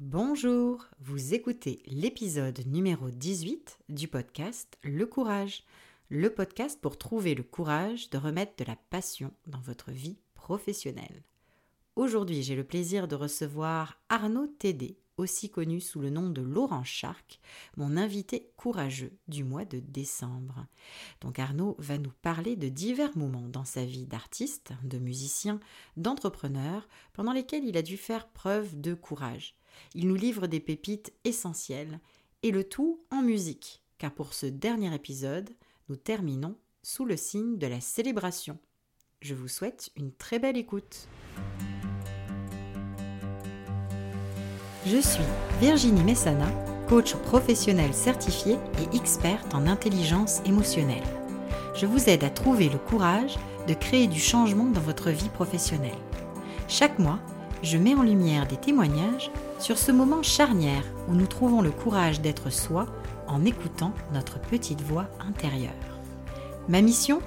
Bonjour, vous écoutez l'épisode numéro 18 du podcast Le Courage, le podcast pour trouver le courage de remettre de la passion dans votre vie professionnelle. Aujourd'hui, j'ai le plaisir de recevoir Arnaud Tédé, aussi connu sous le nom de Laurent Charc, mon invité courageux du mois de décembre. Donc Arnaud va nous parler de divers moments dans sa vie d'artiste, de musicien, d'entrepreneur, pendant lesquels il a dû faire preuve de courage. Il nous livre des pépites essentielles, et le tout en musique, car pour ce dernier épisode, nous terminons sous le signe de la célébration. Je vous souhaite une très belle écoute. Je suis Virginie Messana, coach professionnel certifié et experte en intelligence émotionnelle. Je vous aide à trouver le courage de créer du changement dans votre vie professionnelle. Chaque mois, je mets en lumière des témoignages sur ce moment charnière où nous trouvons le courage d'être soi en écoutant notre petite voix intérieure. Ma mission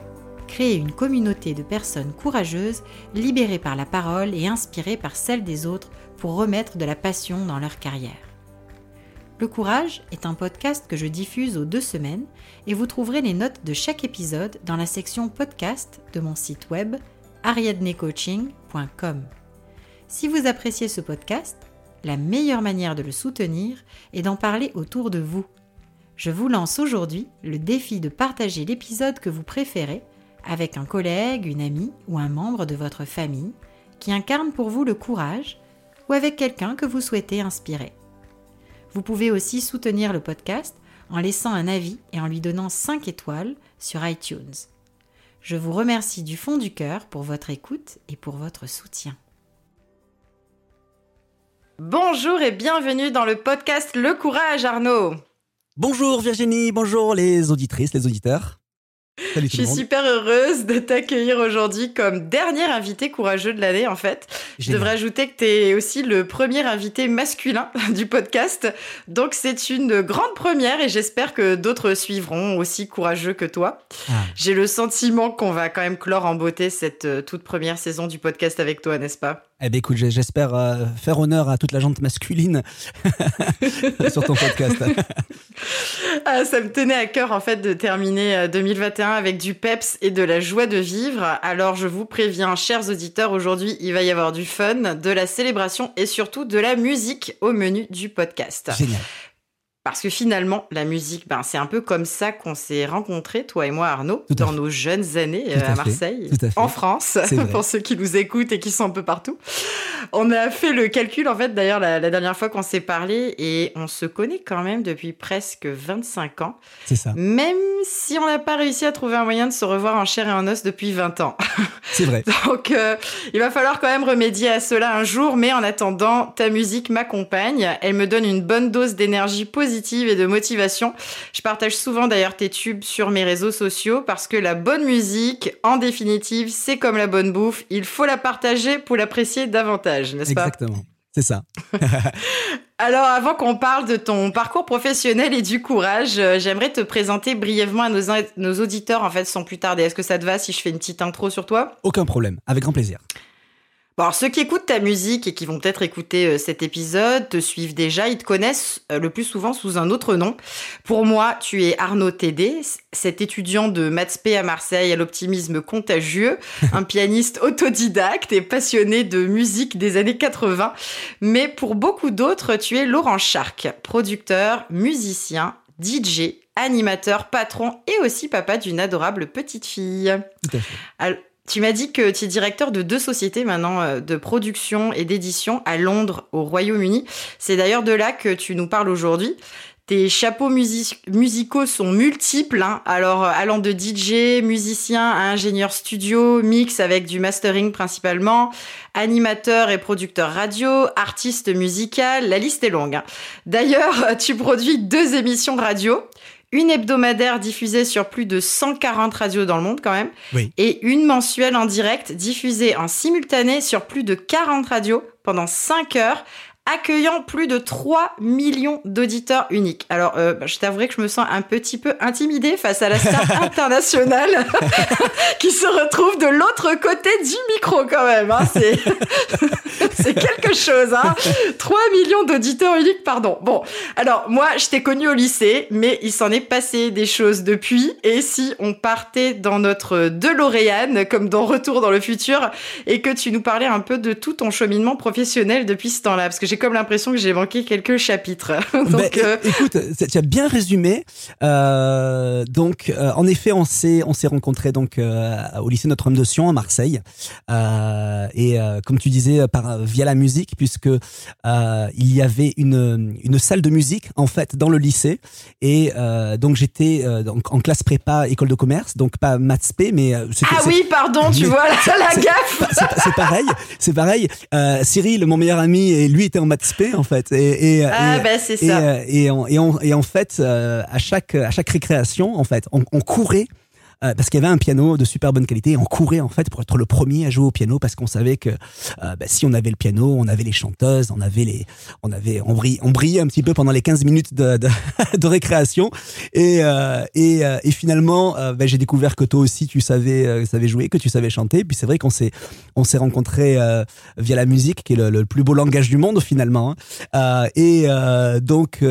Créer une communauté de personnes courageuses, libérées par la parole et inspirées par celle des autres pour remettre de la passion dans leur carrière. Le Courage est un podcast que je diffuse aux deux semaines et vous trouverez les notes de chaque épisode dans la section podcast de mon site web ariadnecoaching.com. Si vous appréciez ce podcast, la meilleure manière de le soutenir est d'en parler autour de vous. Je vous lance aujourd'hui le défi de partager l'épisode que vous préférez avec un collègue, une amie ou un membre de votre famille qui incarne pour vous le courage ou avec quelqu'un que vous souhaitez inspirer. Vous pouvez aussi soutenir le podcast en laissant un avis et en lui donnant 5 étoiles sur iTunes. Je vous remercie du fond du cœur pour votre écoute et pour votre soutien. Bonjour et bienvenue dans le podcast Le Courage Arnaud. Bonjour Virginie, bonjour les auditrices, les auditeurs. Je suis super heureuse de t'accueillir aujourd'hui comme dernier invité courageux de l'année en fait. Je devrais ajouter que tu es aussi le premier invité masculin du podcast. Donc c'est une grande première et j'espère que d'autres suivront aussi courageux que toi. Ah. J'ai le sentiment qu'on va quand même clore en beauté cette euh, toute première saison du podcast avec toi, n'est-ce pas? Eh bien, écoute, j'espère euh, faire honneur à toute la gente masculine sur ton podcast. ah, ça me tenait à cœur, en fait, de terminer 2021 euh, avec du peps et de la joie de vivre. Alors, je vous préviens, chers auditeurs, aujourd'hui, il va y avoir du fun, de la célébration et surtout de la musique au menu du podcast. Génial. Parce que finalement, la musique, ben, c'est un peu comme ça qu'on s'est rencontrés, toi et moi, Arnaud, dans nos jeunes années euh, à, Marseille, en France, pour ceux qui nous écoutent et qui sont un peu partout. On a fait le calcul, en fait, d'ailleurs, la, dernière fois qu'on s'est parlé, et on se connaît quand même depuis presque 25 ans. C'est ça. Même si on n'a pas réussi à trouver un moyen de se revoir en chair et en os depuis 20 ans. C'est vrai. Donc, euh, il va falloir quand même remédier à cela un jour, mais en attendant, ta musique m'accompagne. Elle me donne une bonne dose d'énergie positive et de motivation. Je partage souvent d'ailleurs tes tubes sur mes réseaux sociaux parce que la bonne musique, en définitive, c'est comme la bonne bouffe. Il faut la partager pour l'apprécier davantage, n'est-ce pas? Exactement. C'est ça. Alors, avant qu'on parle de ton parcours professionnel et du courage, euh, j'aimerais te présenter brièvement à nos, nos auditeurs, en fait, sans plus tarder. Est-ce que ça te va si je fais une petite intro sur toi? Aucun problème, avec grand plaisir. Bon, alors ceux qui écoutent ta musique et qui vont peut-être écouter euh, cet épisode te suivent déjà, ils te connaissent euh, le plus souvent sous un autre nom. Pour moi, tu es Arnaud Tédé, cet étudiant de maths à Marseille à l'optimisme contagieux, un pianiste autodidacte et passionné de musique des années 80. Mais pour beaucoup d'autres, tu es Laurent Charc, producteur, musicien, DJ, animateur, patron et aussi papa d'une adorable petite fille. Tout à fait. Tu m'as dit que tu es directeur de deux sociétés maintenant euh, de production et d'édition à Londres, au Royaume-Uni. C'est d'ailleurs de là que tu nous parles aujourd'hui. Tes chapeaux musicaux sont multiples, hein. alors euh, allant de DJ, musicien ingénieur studio, mix avec du mastering principalement, animateur et producteur radio, artiste musical, la liste est longue. Hein. D'ailleurs, tu produis deux émissions radio, une hebdomadaire diffusée sur plus de 140 radios dans le monde quand même, et une mensuelle en direct diffusée en simultané sur plus de 40 radios pendant 5 heures accueillant plus de 3 millions d'auditeurs uniques. Alors, euh, bah, je t'avouerai que je me sens un petit peu intimidée face à la star internationale qui se retrouve de l'autre côté du micro quand même. Hein. C'est quelque chose. Hein. 3 millions d'auditeurs uniques, pardon. Bon, alors moi, je t'ai connu au lycée, mais il s'en est passé des choses depuis. Et si on partait dans notre DeLorean, comme dans Retour dans le futur, et que tu nous parlais un peu de tout ton cheminement professionnel depuis ce temps-là, parce que j'ai comme l'impression que j'ai manqué quelques chapitres. donc, ben, euh, Écoute, tu as bien résumé. Euh, donc, euh, en effet, on s'est on s'est rencontrés donc au lycée Notre-Dame de Sion à Marseille, et comme tu disais, par via la musique, puisque il y avait une une salle de musique en fait dans le lycée, et donc j'étais en classe prépa école de commerce, donc pas maths P, mais ah oui, pardon, tu vois la, gaffe. C'est pareil, c'est pareil. Cyril, mon meilleur ami, et lui était en maths en fait. Et, et, ah, bah, c'est ça. Et, et, en fait, euh, à, chaque, à chaque récréation, en fait, on, on courait euh, parce qu'il y avait un piano de super bonne qualité. On courait en fait pour être le premier à jouer au piano parce qu'on savait que euh, bah, si on avait le piano, on avait les chanteuses, on avait les, on avait, on brillait, on brillait un petit peu pendant les 15 minutes de, de, de récréation. Et euh, et, et, finalement, bah, j'ai découvert que toi aussi tu savais, savais jouer, que tu savais chanter. Puis c'est vrai qu'on s'est, on s'est rencontrés via la musique, qui est le, plus beau langage du monde finalement. Hein. et donc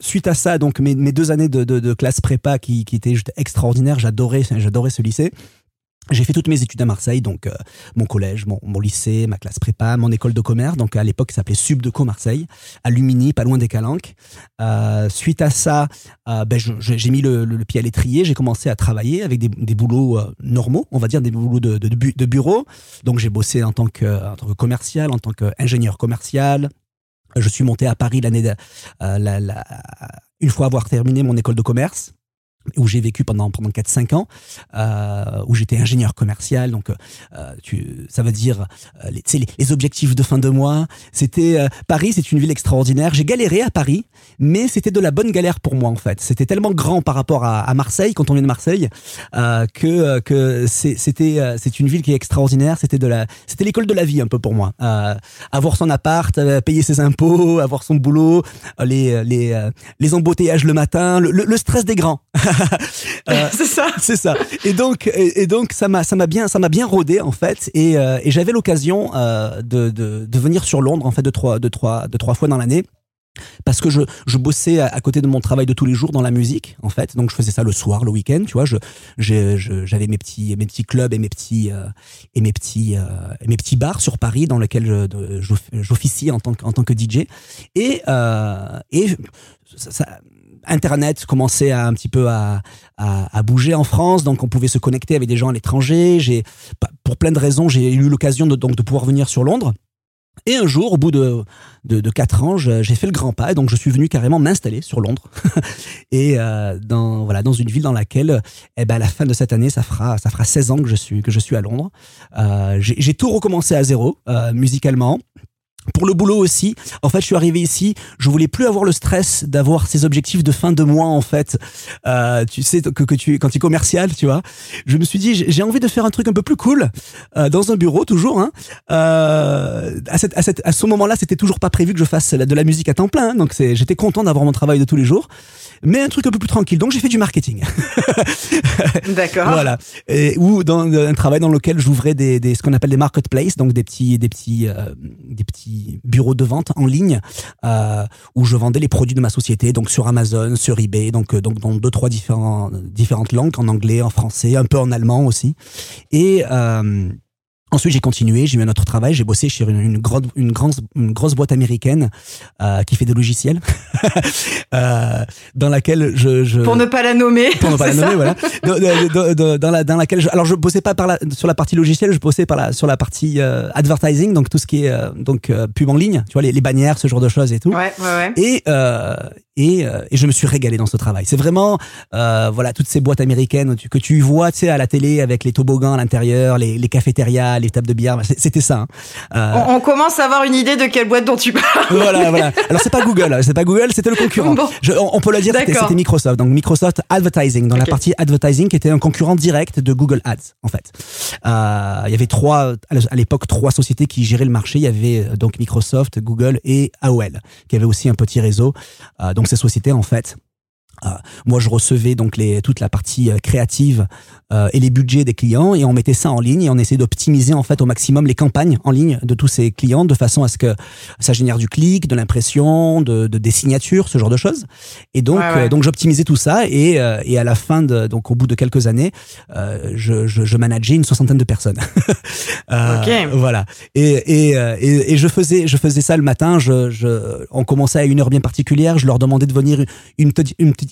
suite à ça, donc mes, mes deux années de, de, de classe prépa qui, qui étaient juste extraordinaires j'adorais, ce lycée. J'ai fait toutes mes études à Marseille, donc euh, mon collège, mon, lycée, ma classe prépa, mon école de commerce, donc à l'époque ça s'appelait Subdeco Marseille, à Lumini, pas loin des Calanques. Euh, suite à ça, euh, ben, j'ai mis le, pied à l'étrier, j'ai commencé à travailler avec des, boulots normaux, on va dire des boulots de, bureau. Donc j'ai bossé en tant que, en tant que commercial, en tant qu'ingénieur commercial. Je suis monté à Paris l'année, une fois avoir terminé mon école de commerce où j'ai vécu pendant pendant 4 5 ans euh, où j'étais ingénieur commercial. Donc euh, ça veut dire euh, les, objectifs de fin de mois. C'était euh, Paris c'est une ville extraordinaire. J'ai galéré à Paris mais c'était de la bonne galère pour moi en fait. C'était tellement grand par rapport à, Marseille quand on vient de Marseille que c'était c'est une ville qui est extraordinaire. C'était de la c'était l'école de la vie un peu pour moi. Avoir son appart payer ses impôts avoir son boulot les les les embouteillages le matin le stress des grands Euh, c'est ça. C'est ça. Et donc, et, donc ça m'a, ça m'a bien, ça m'a bien rodé en fait. Et, euh, et j'avais l'occasion euh, de, de, de, venir sur Londres en fait de trois, de trois, de trois fois dans l'année. Parce que je, je bossais à, côté de mon travail de tous les jours dans la musique, en fait. Donc je faisais ça le soir, le week-end, tu vois. Je, j'avais mes petits, mes petits clubs et mes petits, et mes petits, et mes petits bars sur Paris dans lesquels j'officiais en tant que, en tant que DJ. Et, et ça, Internet commençait à, un petit peu à, bouger en France, donc on pouvait se connecter avec des gens à l'étranger. J'ai, pour plein de raisons, j'ai eu l'occasion de, donc de pouvoir venir sur Londres. Et un jour, au bout de, 4 ans, j'ai fait le grand pas, et donc je suis venu carrément m'installer sur Londres, et euh, dans voilà dans une ville dans laquelle, eh ben à la fin de cette année, ça fera ça fera 16 ans que je suis que je suis à Londres. Euh, j'ai tout recommencé à zéro euh, musicalement. Pour le boulot aussi, en fait, je suis arrivé ici, je voulais plus avoir le stress d'avoir ces objectifs de fin de mois, en fait. Euh, tu sais que, que tu quand tu es commercial, tu vois. Je me suis dit, j'ai envie de faire un truc un peu plus cool euh, dans un bureau, toujours. Hein. Euh, à, cette, à, cette, à ce moment-là, c'était toujours pas prévu que je fasse de la musique à temps plein, hein, donc j'étais content d'avoir mon travail de tous les jours, mais un truc un peu plus tranquille. Donc j'ai fait du marketing. D'accord. voilà. Et, ou dans un travail dans lequel j'ouvrais des, des, ce qu'on appelle des marketplaces, donc des petits, des petits, euh, des petits bureau de vente en ligne euh, où je vendais les produits de ma société, donc sur Amazon, sur eBay, donc, euh, donc dans deux, trois différentes langues, en anglais, en français, un peu en allemand aussi. Et euh, Ensuite, j'ai continué, j'ai eu un autre travail, j'ai bossé chez une, une, grande, une, grande, une grosse boîte américaine euh, qui fait des logiciels, euh, dans laquelle je, je, Pour ne pas la nommer. Pour ne pas la nommer, voilà. Dans, la, dans laquelle je, alors je bossais pas par la, sur la partie logicielle, je bossais par la, sur la partie euh, advertising, donc tout ce qui est euh, donc euh, pub en ligne, tu vois, les, les, bannières, ce genre de choses et tout. Ouais, ouais, ouais. Et, et, euh, et, je me suis régalé dans ce travail. C'est vraiment, euh, voilà, toutes ces boîtes américaines que tu vois, tu sais, à la télé avec les toboggans à l'intérieur, les, les cafétérias, les tables de billard. C'était ça. Hein. Euh... On, on, commence à avoir une idée de quelle boîte dont tu parles. voilà, voilà. Alors c'est pas Google, c'est pas Google, c'était le concurrent. Bon. Je, on, peut le dire, c'était Microsoft. Donc Microsoft Advertising, dans okay. la partie advertising, qui était un concurrent direct de Google Ads, en fait. Euh, il y avait trois, à l'époque, trois sociétés qui géraient le marché. Il y avait euh, donc Microsoft, Google et AOL, qui avait aussi un petit réseau. Donc ces sociétés, en fait, moi, je recevais donc les, toute la partie euh, créative euh, et les budgets des clients et on mettait ça en ligne et on essayait d'optimiser en fait au maximum les campagnes en ligne de tous ces clients de façon à ce que ça génère du clic, de l'impression, de, de, des signatures, ce genre de choses. Et donc, ouais, ouais. donc j'optimisais tout ça et, et à la fin de donc au bout de quelques années, je, je, je manageais une soixantaine de personnes. ok. Voilà. Et, et, et, et, je faisais je faisais ça le matin. Je, je on commençait à une heure bien particulière. Je leur demandais de venir une, une, une petite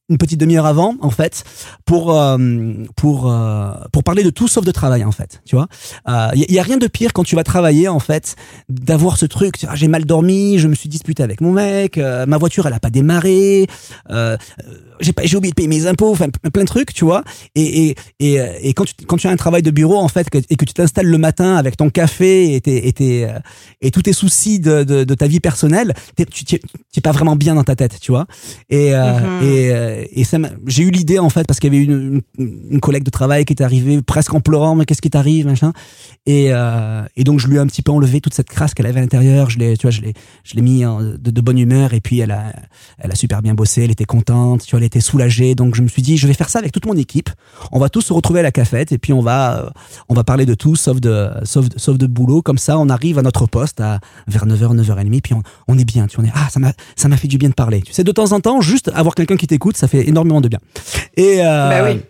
une petite demi-heure avant en fait pour euh, pour euh, pour parler de tout sauf de travail en fait tu vois. Il euh, y, y, a rien de pire quand tu vas travailler en fait d'avoir ce truc ah, j'ai mal dormi je me suis disputé avec mon mec euh, ma voiture elle a pas démarré j'ai pas j'ai oublié de payer mes impôts enfin plein de trucs tu vois. Et et et, et quand tu quand tu as un travail de bureau en fait que, et que tu t'installes le matin avec ton café et tes, et, tes, et tous tes soucis de, de, de ta vie personnelle tu t'es pas vraiment bien dans ta tête tu vois. Et mm -hmm. et et j'ai eu l'idée en fait parce qu'il y avait une, collègue de travail qui était arrivée presque en pleurant mais qu'est-ce qui t'arrive machin. Et euh, et donc je lui ai un petit peu enlevé toute cette crasse qu'elle avait à l'intérieur. Je l'ai tu vois je l'ai je l'ai mis de, de, bonne humeur. Et puis elle a elle a super bien bossé. Elle était contente tu vois elle était soulagée. Donc je me suis dit je vais faire ça avec toute mon équipe. On va tous se retrouver à la cafette. Et puis on va on va parler de tout sauf de sauf de, boulot. Comme ça on arrive à notre poste à vers 9h 9h30 puis on, on est bien tu vois. On est ah ça m'a ça m'a fait du bien de parler. Tu sais de temps en temps juste avoir quelqu'un qui t'écoute ça fait énormément de bien. Et, euh, bah oui.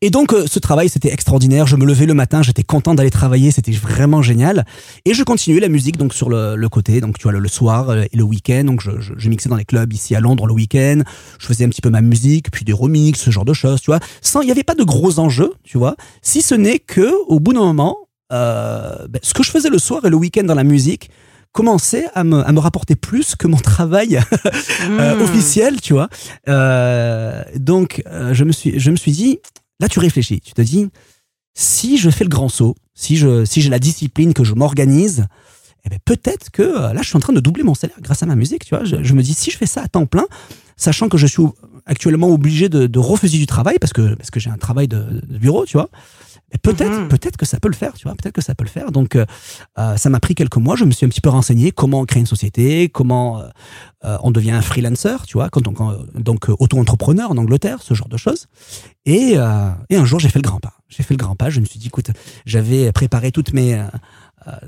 Et donc euh, ce travail c'était extraordinaire. Je me levais le matin, j'étais content d'aller travailler, c'était vraiment génial. Et je continuais la musique donc sur le, le côté, donc tu vois le, le soir euh, et le week-end. Donc je, je, je, mixais dans les clubs ici à Londres le week-end. Je faisais un petit peu ma musique, puis des remixes, ce genre de choses, tu vois. Sans, il n'y avait pas de gros enjeux, tu vois. Si ce n'est que au bout d'un moment, euh, ben, ce que je faisais le soir et le week-end dans la musique, commençait à me, à me rapporter plus que mon travail euh, mmh. officiel, tu vois. Euh, donc, euh, je, me suis, je me suis dit, là, tu réfléchis, tu te dis, si je fais le grand saut, si je si j'ai la discipline, que je m'organise, eh ben, peut-être que là, je suis en train de doubler mon salaire grâce à ma musique, tu vois. Je, je, me dis, si je fais ça à temps plein, sachant que je suis actuellement obligé de, de refuser du travail parce que, parce que j'ai un travail de, de bureau, tu vois, peut-être mmh. peut-être que ça peut le faire tu vois peut-être que ça peut le faire donc euh, euh, ça m'a pris quelques mois je me suis un petit peu renseigné comment créer une société comment euh, euh on devient un freelancer tu vois quand on, quand, donc auto-entrepreneur en Angleterre ce genre de choses et, euh, et un jour j'ai fait le grand pas j'ai fait le grand pas je me suis dit écoute j'avais préparé toutes mes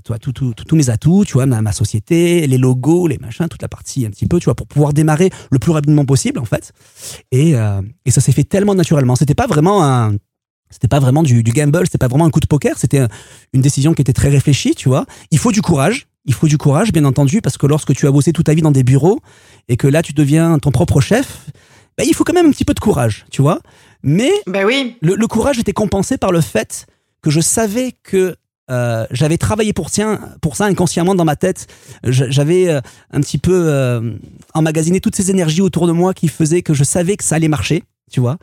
toi, tout, tout, tout, tous mes atouts, tu vois, ma, ma, société, les logos, les machins, toute la partie un petit peu, tu vois, pour pouvoir démarrer le plus rapidement possible, en fait. Et, et ça s'est fait tellement naturellement. C'était pas vraiment un, c'était pas vraiment du, du gamble, c'était pas vraiment un coup de poker, c'était une décision qui était très réfléchie, tu vois. Il faut du courage, il faut du courage, bien entendu, parce que lorsque tu as bossé toute ta vie dans des bureaux et que là tu deviens ton propre chef, bah, il faut quand même un petit peu de courage, tu vois. Mais bah oui. le, le courage était compensé par le fait que je savais que euh, j'avais travaillé pour, tien, pour ça inconsciemment dans ma tête. J'avais euh, un petit peu euh, emmagasiné toutes ces énergies autour de moi qui faisaient que je savais que ça allait marcher tu vois.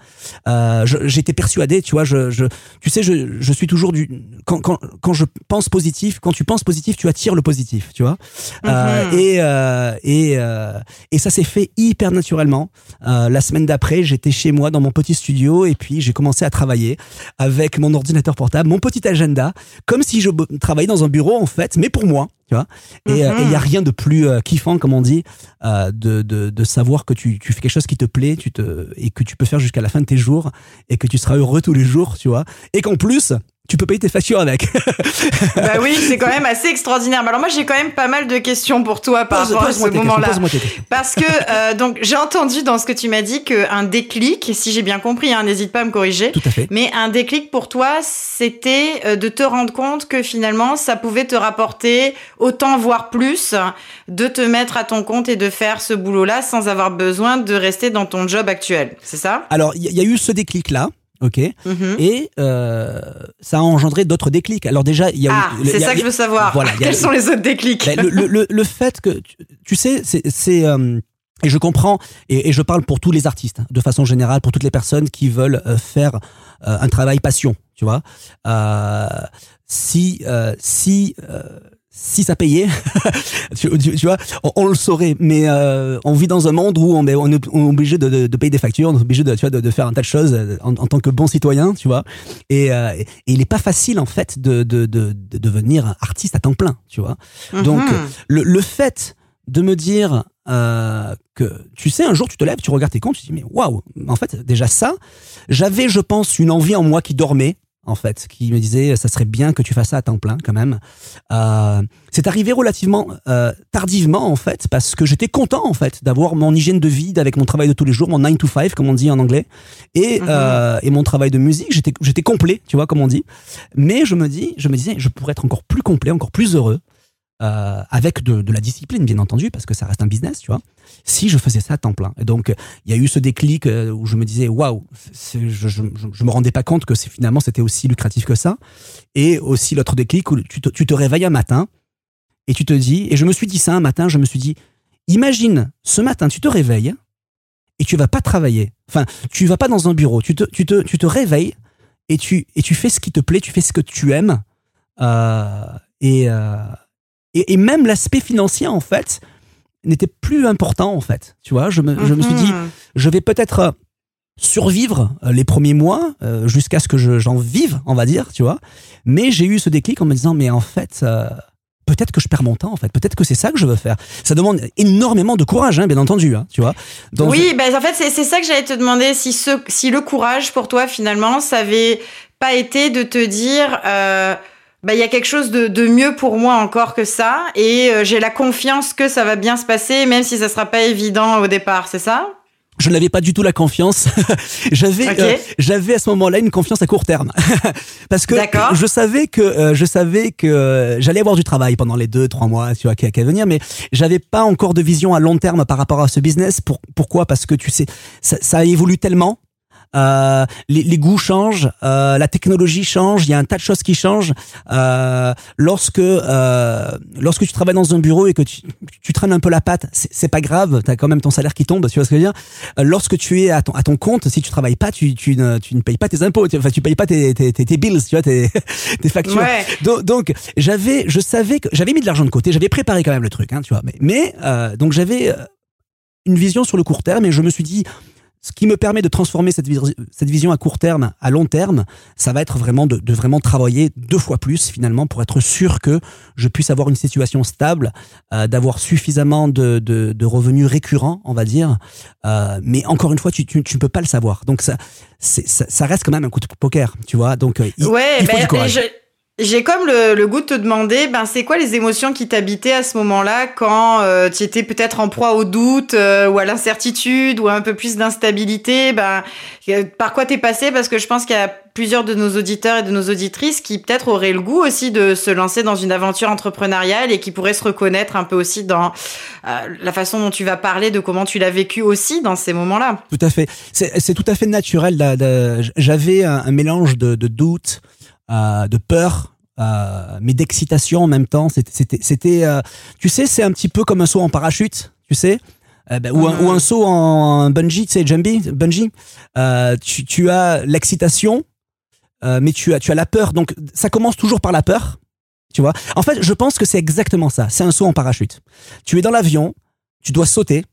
Euh, j'étais persuadé tu vois je, je tu sais je, je suis toujours du quand, quand, quand je pense positif quand tu penses positif tu attires le positif tu vois. Mm -hmm. euh, et euh, et euh, et ça s'est fait hyper naturellement. Euh, la semaine d'après j'étais chez moi dans mon petit studio et puis j'ai commencé à travailler avec mon ordinateur portable mon petit agenda comme si je travaillais dans un bureau en fait mais pour moi tu vois et il mm -hmm. y a rien de plus euh, kiffant comme on dit euh, de, de, de savoir que tu, tu fais quelque chose qui te plaît tu te et que tu peux faire jusqu'à la fin de tes jours et que tu seras heureux tous les jours tu vois et qu'en plus tu peux payer tes factures avec. bah oui, c'est quand même assez extraordinaire. Alors moi, j'ai quand même pas mal de questions pour toi par rapport à ce moment-là. Parce que euh, donc j'ai entendu dans ce que tu m'as dit qu'un déclic, si j'ai bien compris, hein, n'hésite pas à me corriger. Tout à fait. Mais un déclic pour toi, c'était euh, de te rendre compte que finalement, ça pouvait te rapporter autant, voire plus, de te mettre à ton compte et de faire ce boulot-là sans avoir besoin de rester dans ton job actuel. C'est ça? Alors, il y, y, a eu ce déclic-là ok mm -hmm. Et euh, ça a engendré d'autres déclics. Alors déjà, il y a. Ah, c'est ça que je veux savoir. Voilà, Quels sont les autres déclics? Ben, le, le, le, fait que tu, tu sais, c'est euh, Et je comprends, et, je parle pour tous les artistes, de façon générale, pour toutes les personnes qui veulent euh, faire euh, un travail passion, tu vois. Euh, si si si ça payait, tu, vois, on, le saurait. Mais on vit dans un monde où on, on est, obligé de, de, payer des factures, on est obligé de, tu vois, de, faire un tas de choses en, tant que bon citoyen, tu vois. Et, et il n'est pas facile en fait de, de, devenir artiste à temps plein, tu vois. Donc mhm. le, le fait de me dire euh, que tu sais, un jour tu te lèves, tu regardes tes comptes, tu te dis mais waouh, en fait déjà ça, j'avais je pense une envie en moi qui dormait en fait, qui me disait ça serait bien que tu fasses ça à temps plein quand même. Euh, c'est arrivé relativement euh, tardivement en fait parce que j'étais content en fait d'avoir mon hygiène de vie avec mon travail de tous les jours, mon 9 to 5 comme on dit en anglais et, mhm. euh, et mon travail de musique, j'étais j'étais complet, tu vois comme on dit. Mais je me dis, je me disais je pourrais être encore plus complet, encore plus heureux euh, avec de, la discipline, bien entendu, parce que ça reste un business, tu vois, si je faisais ça à temps plein. Et donc, il y a eu ce déclic euh, où je me disais, waouh, je, je, me rendais pas compte que finalement c'était aussi lucratif que ça. Et aussi l'autre déclic où tu te, tu te réveilles un matin et tu te dis, et je me suis dit ça un matin, je me suis dit, imagine, ce matin, tu te réveilles et tu vas pas travailler. Enfin, tu vas pas dans un bureau, tu te, tu te, tu te réveilles et tu, et tu fais ce qui te plaît, tu fais ce que tu aimes. Euh, et, et, même l'aspect financier, en fait, n'était plus important, en fait. Tu vois, je me, je me suis dit, mhm. je vais peut-être euh, survivre euh, les premiers mois euh, jusqu'à ce que j'en vive, on va dire, tu vois. Mais j'ai eu ce déclic en me disant, mais en fait, peut-être que je perds mon temps, en fait. Peut-être que c'est ça que je veux faire. Ça demande énormément de courage, hein, bien entendu, hein, tu vois. oui, ben en fait, c'est ça que j'allais te demander, si, ce, si le courage pour toi, finalement, ça avait pas été de te dire bah, il y a quelque chose de, de, mieux pour moi encore que ça. Et euh, j'ai la confiance que ça va bien se passer même si ça sera pas évident au départ, c'est ça? Je n'avais pas du tout la confiance. j'avais euh, j'avais à ce moment-là une confiance à court terme. Parce que je savais que euh, je savais que j'allais avoir du travail pendant les deux trois mois tu vois qui à venir mais j'avais pas encore de vision à long terme par rapport à ce business. Pour, pourquoi? Parce que tu sais ça, ça évolue tellement euh, les, les, goûts changent, euh, la technologie change, il y a un tas de choses qui changent. Euh, lorsque euh, lorsque tu travailles dans un bureau et que tu, tu traînes un peu la patte, c'est pas grave, tu as quand même ton salaire qui tombe, tu vois ce que je veux dire? Euh, lorsque tu es à ton, à ton compte, si tu travailles pas, tu, tu, ne, tu ne payes pas tes impôts, tu, enfin tu payes pas tes, tes, tes, bills, tu vois, tes, tes factures. Donc, donc j'avais, je savais que j'avais mis de l'argent de côté, j'avais préparé quand même le truc, hein, tu vois. Mais, mais euh, donc j'avais une vision sur le court terme et je me suis dit ce qui me permet de transformer cette, cette vision à court terme à long terme, ça va être vraiment de, de, vraiment travailler deux fois plus finalement pour être sûr que je puisse avoir une situation stable, euh, d'avoir suffisamment de, de, de, revenus récurrents, on va dire. Euh, mais encore une fois, tu, tu, tu peux pas le savoir. Donc ça, ça, ça, reste quand même un coup de poker, tu vois. Donc euh, il, ouais, il faut du courage. J'ai comme le, le, goût de te demander, ben c'est quoi les émotions qui t'habitaient à ce moment-là quand euh, tu étais peut-être en proie au doute euh, ou à l'incertitude ou à un peu plus d'instabilité? Ben euh, par quoi t'es passé? Parce que je pense qu'il y a plusieurs de nos auditeurs et de nos auditrices qui peut-être auraient le goût aussi de se lancer dans une aventure entrepreneuriale et qui pourraient se reconnaître un peu aussi dans la façon dont tu vas parler de comment tu l'as vécu aussi dans ces moments-là. Tout à fait. C'est tout à fait naturel. J'avais un, un, mélange de, de doute euh, de peur, euh, mais d'excitation en même temps. C'était, c'était, euh, tu sais, c'est un petit peu comme un saut en parachute, tu sais. Ben, ou, un, ou, un, saut en bungee, tu sais, jumpy, bungee. Tu, tu, as l'excitation, mais tu as, tu as la peur. Donc, ça commence toujours par la peur, tu vois. En fait, je pense que c'est exactement ça. C'est un saut en parachute. Tu es dans l'avion, tu dois sauter,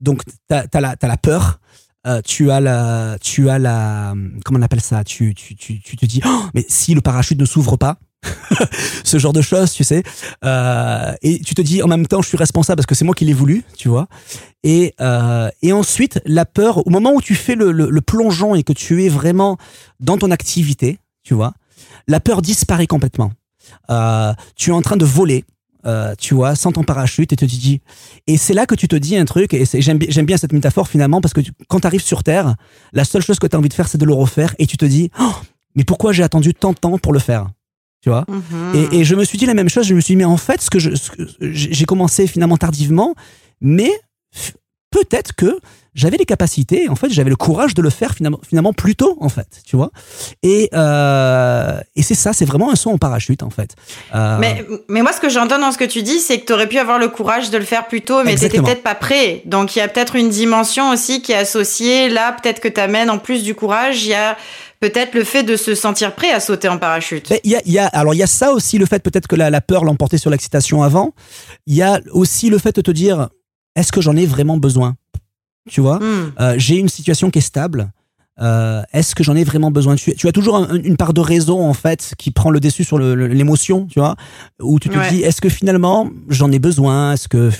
donc tu as, as, la, as la peur, euh, tu as la, tu as la, comment on appelle ça? Tu, tu, tu, tu te dis, oh, mais si le parachute ne s'ouvre pas, ce genre de choses, tu sais, euh, et tu te dis en même temps, je suis responsable parce que c'est moi qui l'ai voulu, tu vois. Et euh, et ensuite, la peur, au moment où tu fais le, le, plongeon et que tu es vraiment dans ton activité, tu vois, la peur disparaît complètement. Tu es en train de voler, euh, tu vois, sans ton parachute et te dis. Et c'est là que tu te dis un truc, et j'aime bien cette métaphore finalement, parce que quand tu arrives sur Terre, la seule chose que tu as envie de faire, c'est de le refaire, et tu te dis, oh, mais pourquoi j'ai attendu tant de temps pour le faire? Tu vois? Mm-hmm. et, je me suis dit la même chose, je me suis dit, mais en fait, ce que j'ai commencé finalement tardivement, mais peut-être que j'avais les capacités, en fait, j'avais le courage de le faire finalement, finalement plus tôt, en fait, tu vois. Et, euh, et c'est ça, c'est vraiment un saut en parachute, en fait. Euh, mais, mais moi, ce que j'entends dans ce que tu dis, c'est que tu aurais pu avoir le courage de le faire plus tôt, mais tu n'étais peut-être pas prêt. Donc, il y a peut-être une dimension aussi qui est associée. Là, peut-être que tu amènes, en plus du courage, il y a peut-être le fait de se sentir prêt à sauter en parachute. Il y a, y a, alors il y a ça aussi, le fait peut-être que la, la peur l'emportait sur l'excitation avant. Il y a aussi le fait de te dire, est-ce que j'en ai vraiment besoin? Tu vois. Hmm. Euh, j'ai une situation qui est stable. Euh, est-ce que j'en ai vraiment besoin tu, tu as toujours une part de raison en fait qui prend le dessus sur l'émotion, tu vois, où tu te dis est-ce que finalement j'en ai besoin? Est-ce que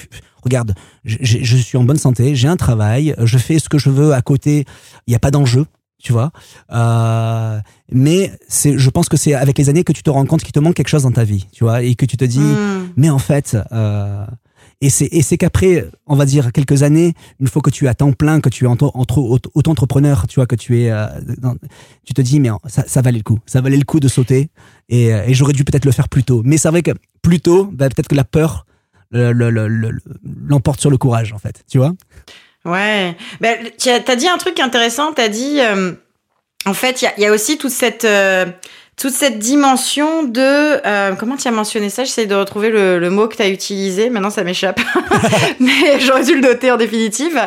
regarde, je suis en bonne santé, j'ai un travail, je fais ce que je veux à côté, il n'y a pas d'enjeu, tu vois? Euh, mais c'est, je pense que c'est avec les années que tu te rends compte qu'il te manque quelque chose dans ta vie, tu vois, et que tu te dis, hmm. mais en fait, euh, et c'est, qu'après, on va dire, quelques années, une fois que tu es à temps plein, que tu es entre, entre auto-entrepreneur, tu vois, que tu es, euh, tu te dis, mais ça, valait le coup. Ça valait le coup de sauter. Et, euh, et j'aurais dû peut-être le faire plus tôt. Mais c'est vrai que plus tôt, bah, peut-être que la peur l'emporte sur le courage, en fait. Tu vois? Ouais. Ben, tu as dit un truc intéressant. Tu as dit, euh, en fait, il y a, aussi toute cette toute cette dimension de euh, comment tu as mentionné ça? J'essaie de retrouver le, le, mot que tu as utilisé. Maintenant, ça m'échappe, mais j'aurais dû le noter en définitive.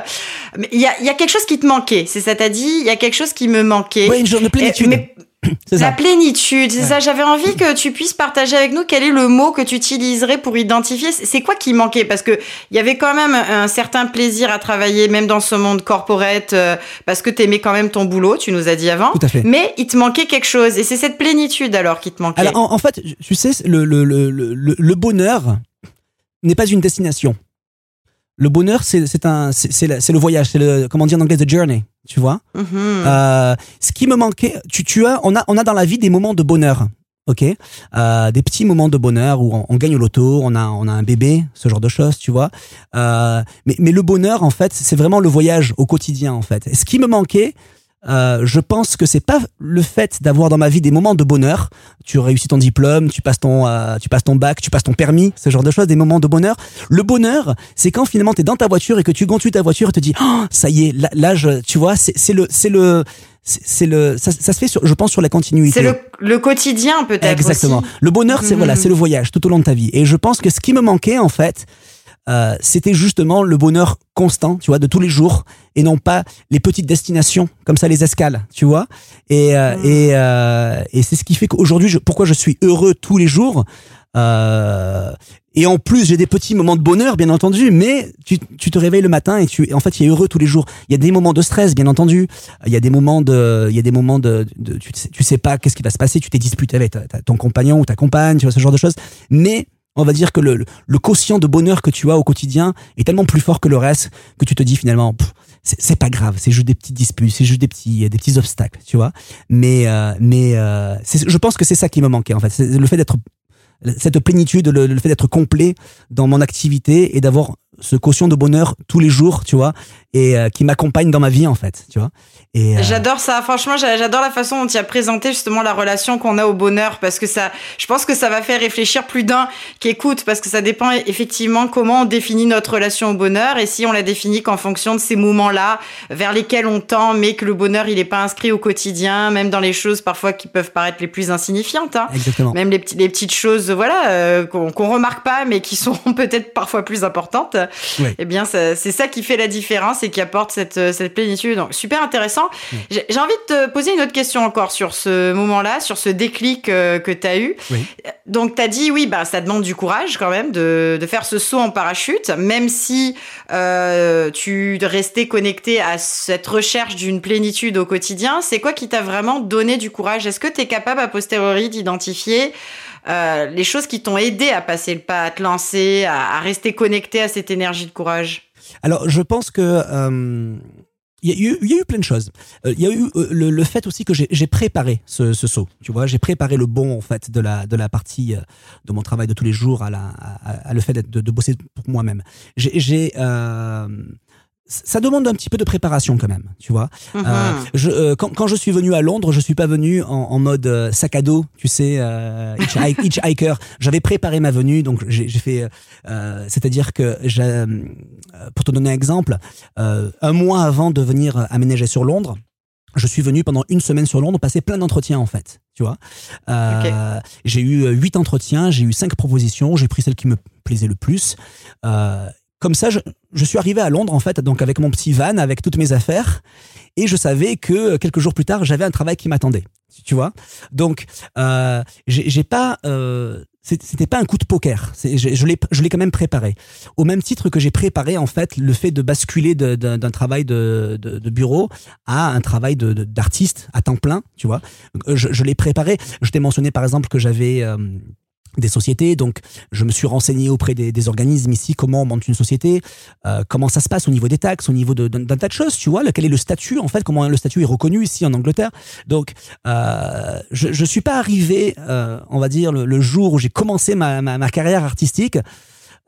Mais il y a, y a, quelque chose qui te manquait. C'est ça, t'as dit? Il y a quelque chose qui me manquait. Oui, une journée de plénitude. La plénitude, c'est ça. J'avais envie que tu puisses partager avec nous quel est le mot que tu utiliserais pour identifier. C'est quoi qui manquait? Parce que il y avait quand même un certain plaisir à travailler, même dans ce monde corporate, euh, parce que tu aimais quand même ton boulot. Tu nous as dit avant. Tout à fait. Mais il te manquait quelque chose, et c'est cette plénitude alors qui te manquait. Alors en, fait, tu sais, le, le, le, le bonheur n'est pas une destination. Le bonheur, c'est un, c'est le voyage, c'est le, comment dire en anglais, the journey tu vois? Mm-hmm. Euh, ce qui me manquait, tu, tu as, on a, on a dans la vie des moments de bonheur, ok, euh, des petits moments de bonheur où on, gagne au loto, on a, on a un bébé, ce genre de choses, tu vois? Euh, mais, mais le bonheur, en fait, c'est vraiment le voyage au quotidien, en fait. Et ce qui me manquait, euh, je pense que c'est pas le fait d'avoir dans ma vie des moments de bonheur. Tu réussis ton diplôme, tu passes ton, euh, tu passes ton bac, tu passes ton permis, ce genre de choses, des moments de bonheur. Le bonheur, c'est quand finalement tu es dans ta voiture et que tu conduis ta voiture et te dis, oh, ça y est, là, je, tu vois, c'est le, c'est le, c'est le, ça, ça, se fait sur, je pense sur la continuité. C'est le, le, quotidien peut-être. Exactement. Le bonheur, c'est voilà, mhm. c'est le voyage tout au long de ta vie. Et je pense que ce qui me manquait en fait, euh, c'était justement le bonheur constant, tu vois, de tous les jours, et non pas les petites destinations comme ça, les escales, tu vois. Et euh, ah. et, euh, et c'est ce qui fait qu'aujourd'hui, pourquoi je suis heureux tous les jours. et en plus, j'ai des petits moments de bonheur, bien entendu, mais tu, tu te réveilles le matin et tu, en fait, tu es heureux tous les jours. Il y a des moments de stress, bien entendu. Il y a des moments de, il y a des moments de, de tu, sais, tu sais pas qu'est-ce qui va se passer. Tu t'es disputé avec ton compagnon ou ta compagne, tu vois, ce genre de choses. Mais on va dire que le, le, quotient de bonheur que tu as au quotidien est tellement plus fort que le reste que tu te dis finalement c'est pas grave c'est juste des petites disputes c'est juste des petits des petits obstacles tu vois. Mais euh, mais euh, je pense que c'est ça qui me manquait en fait. Le fait d'être cette plénitude le, le fait d'être complet dans mon activité et d'avoir ce quotient de bonheur tous les jours, tu vois, et euh, qui m'accompagne dans ma vie en fait, tu vois. Et euh, j'adore ça. Franchement, j'adore la façon dont tu as présenté justement la relation qu'on a au bonheur parce que ça, je pense que ça va faire réfléchir plus d'un qui écoute parce que ça dépend effectivement comment on définit notre relation au bonheur et si on la définit qu'en fonction de ces moments-là vers lesquels on tend, mais que le bonheur il est pas inscrit au quotidien, même dans les choses parfois qui peuvent paraître les plus insignifiantes. Hein. Exactement. Même les, les petites choses, voilà, euh, qu'on remarque pas mais qui sont peut-être parfois plus importantes. Eh bien, c'est ça qui fait la différence et qui apporte cette, euh, cette plénitude. Donc, super intéressant. J'ai envie de te poser une autre question encore sur ce moment-là, sur ce déclic euh, que tu as eu. Donc, tu as dit, oui, bah, ça demande du courage quand même de, de faire ce saut en parachute, même si euh, tu restais connecté à cette recherche d'une plénitude au quotidien. C'est quoi qui t'a vraiment donné du courage? Est-ce que tu es capable, a posteriori, d'identifier euh, les choses qui t'ont aidé à passer le pas, à te lancer, à, rester connecté à cette énergie de courage Alors, je pense que euh, il y, a eu, plein de choses. Euh, il y a eu le, fait aussi que j'ai préparé ce, saut. Tu vois, j'ai préparé le bon en fait de la de la partie de mon travail de tous les jours à le fait de, de, bosser pour moi-même. J'ai ça demande un petit peu de préparation quand même, tu vois. Mhm. Euh, je, euh, quand, quand je suis venu à Londres, je suis pas venu en, en mode euh, sac à dos, tu sais, euh, hitchhike- hitchhiker. J'avais préparé ma venue, donc j'ai fait, euh, c'est-à-dire que, euh, pour te donner un exemple, euh, un mois avant de venir aménager sur Londres, je suis venu pendant une semaine sur Londres passer plein d'entretiens en fait, tu vois. Euh, J'ai eu euh, huit entretiens, j'ai eu cinq propositions, j'ai pris celle qui me plaisait le plus. Euh, comme ça, je, je suis arrivé à Londres en fait, donc avec mon petit van, avec toutes mes affaires, et je savais que euh, quelques jours plus tard, j'avais un travail qui m'attendait, tu vois. Donc, euh, j'ai pas, euh, c'était pas un coup de poker. Je, je l'ai, quand même préparé. Au même titre que j'ai préparé en fait le fait de basculer d'un travail de, de, bureau à un travail d'artiste à temps plein, tu vois. Je, je l'ai préparé. Je t'ai mentionné par exemple que j'avais euh, des sociétés, donc je me suis renseigné auprès des, des organismes ici comment on monte une société, euh, comment ça se passe au niveau des taxes, au niveau d'un tas de choses, tu vois, quel est le statut en fait, comment le statut est reconnu ici en Angleterre. Donc euh, je, je suis pas arrivé, euh, on va dire le, le jour où j'ai commencé ma, ma, ma carrière artistique.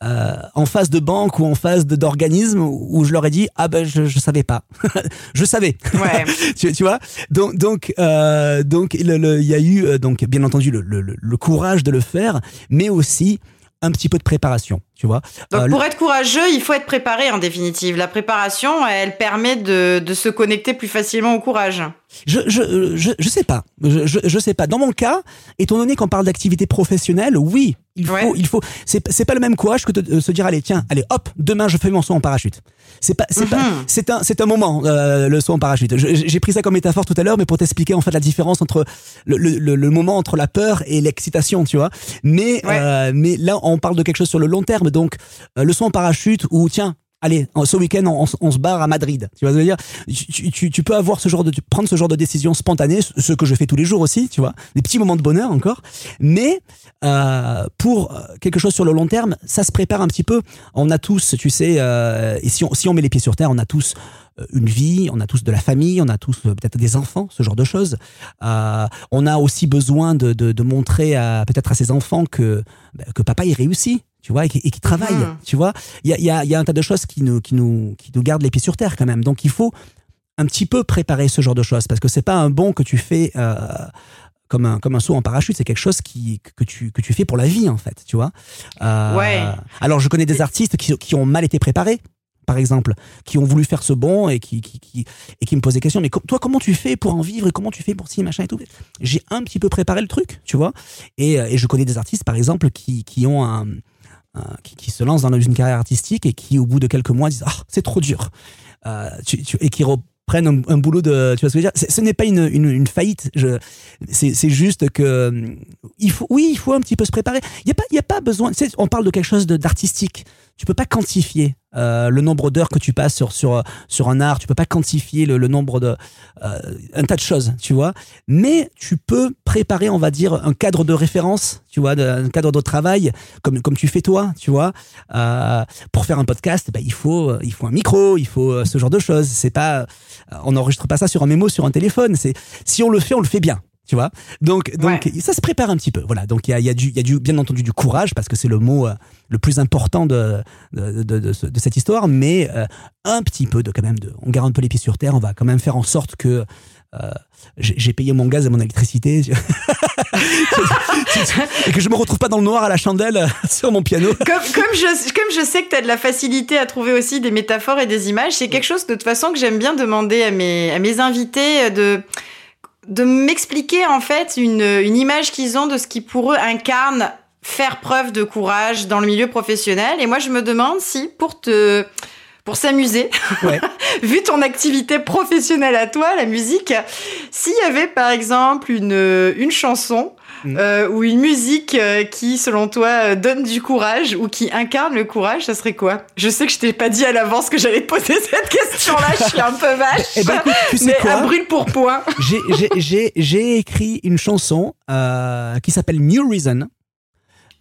Euh, en face de banque ou en face d'organisme où je leur ai dit ah ben je, je savais pas. Je savais. Ouais. tu, tu vois? Donc donc euh, donc il y a eu euh, donc bien entendu le, le- le courage de le faire mais aussi un petit peu de préparation tu vois Donc Euh, pour être courageux, il faut être préparé en définitive. La préparation, elle permet de, de se connecter plus facilement au courage. Je, je, je, je sais pas. Je, je, je sais pas. Dans mon cas, étant donné qu'on parle d'activité professionnelle, oui, il faut, Ouais. il faut. C'est, c'est pas le même courage que de euh, se dire allez tiens, allez hop, demain je fais mon saut en parachute. C'est pas, c'est pas, Mhm. c'est un, c'est un moment euh, le saut en parachute. J'ai pris ça comme métaphore tout à l'heure, mais pour t'expliquer en fait la différence entre le, le, le, le moment entre la peur et l'excitation, tu vois. Mais, Ouais. euh, mais là, on parle de quelque chose sur le long terme, donc euh, le saut en parachute ou tiens. Allez, ce week-end, on, se barre à Madrid. Tu vois ce que je veux dire? Tu, peux avoir ce genre de, prendre ce genre de décision spontanée, ce- que je fais tous les jours aussi, tu vois, des petits moments de bonheur encore. Mais euh, pour euh, quelque chose sur le long terme, ça se prépare un petit peu. On a tous, tu sais, et si on, si on met les pieds sur terre, on a tous une vie, on a tous de la famille, on a tous peut-être des enfants, ce genre de choses. On a aussi besoin de, de, de montrer peut-être à ses enfants que bah, que papa il réussit, tu vois, et qu'il et qu'il travaille, Mhm. tu vois. Il y a, y, a, y a un tas de choses qui nous qui nous qui nous gardent les pieds sur terre quand même. Donc il faut un petit peu préparer ce genre de choses parce que c'est pas un bond que tu fais euh, comme un comme un saut en parachute c'est quelque chose qui que tu que tu fais pour la vie en fait tu vois Euh, Ouais. alors je connais des artistes qui, qui ont mal été préparés par exemple qui ont voulu faire ce bond et qui qui, qui et qui me posaient des questions mais toi comment tu fais pour en vivre et comment tu fais pour ci machin et tout? J'ai un petit peu préparé le truc tu vois et, euh, et je connais des artistes par exemple qui qui ont un- qui, qui se lancent dans une carrière artistique et qui au bout de quelques mois disent ah c'est trop dur. Euh, et qui reprennent un, boulot de tu vois ce que je veux dire? Ce n'est pas une, une, faillite. C'est juste que il faut oui il faut un petit peu se préparer. Il y a pas y a pas besoin on parle de quelque chose d'artistique tu peux pas quantifier euh, le nombre d'heures que tu passes sur sur sur un art. Tu peux pas quantifier le, le nombre de euh, un tas de choses tu vois. Mais tu peux préparer on va dire un cadre de référence tu vois un cadre de travail comme comme tu fais toi tu vois. Euh, pour faire un podcast ben, il faut il faut un micro il faut ce genre de choses. C'est pas on n'enregistre pas ça sur un mémo sur un téléphone. Si on le fait on le fait bien tu vois? Donc donc ça se prépare un petit peu voilà. Donc il y a, il y a du il y a du bien entendu du courage parce que c'est le mot euh, le plus important de de, de, de ce- de cette histoire mais euh, un petit peu de quand même de on garde un peu les pieds sur terre on va quand même faire en sorte que euh, j'ai payé mon gaz et mon électricité et que je me retrouve pas dans le noir à la chandelle sur mon piano. Comme, comme, je, comme je sais que tu as de la facilité à trouver aussi des métaphores et des images, c'est quelque chose de toute façon que j'aime bien demander à mes, à mes invités de, de m'expliquer en fait une, une image qu'ils ont de ce qui pour eux incarne faire preuve de courage dans le milieu professionnel. Et moi, je me demande si pour te, pour s'amuser, Ouais. vu ton activité professionnelle à toi, la musique, s'il y avait par exemple une, une chanson Mm. euh, ou une musique euh, qui, selon toi, euh, donne du courage ou qui incarne le courage, ça serait quoi? Je sais que je t'ai pas dit à l'avance que j'allais te poser cette question-là, je suis un peu vache. Eh ben, écoute, tu sais mais quoi? à brûle pour point. j'ai, j'ai, j'ai, j'ai écrit une chanson euh, qui s'appelle New Reason.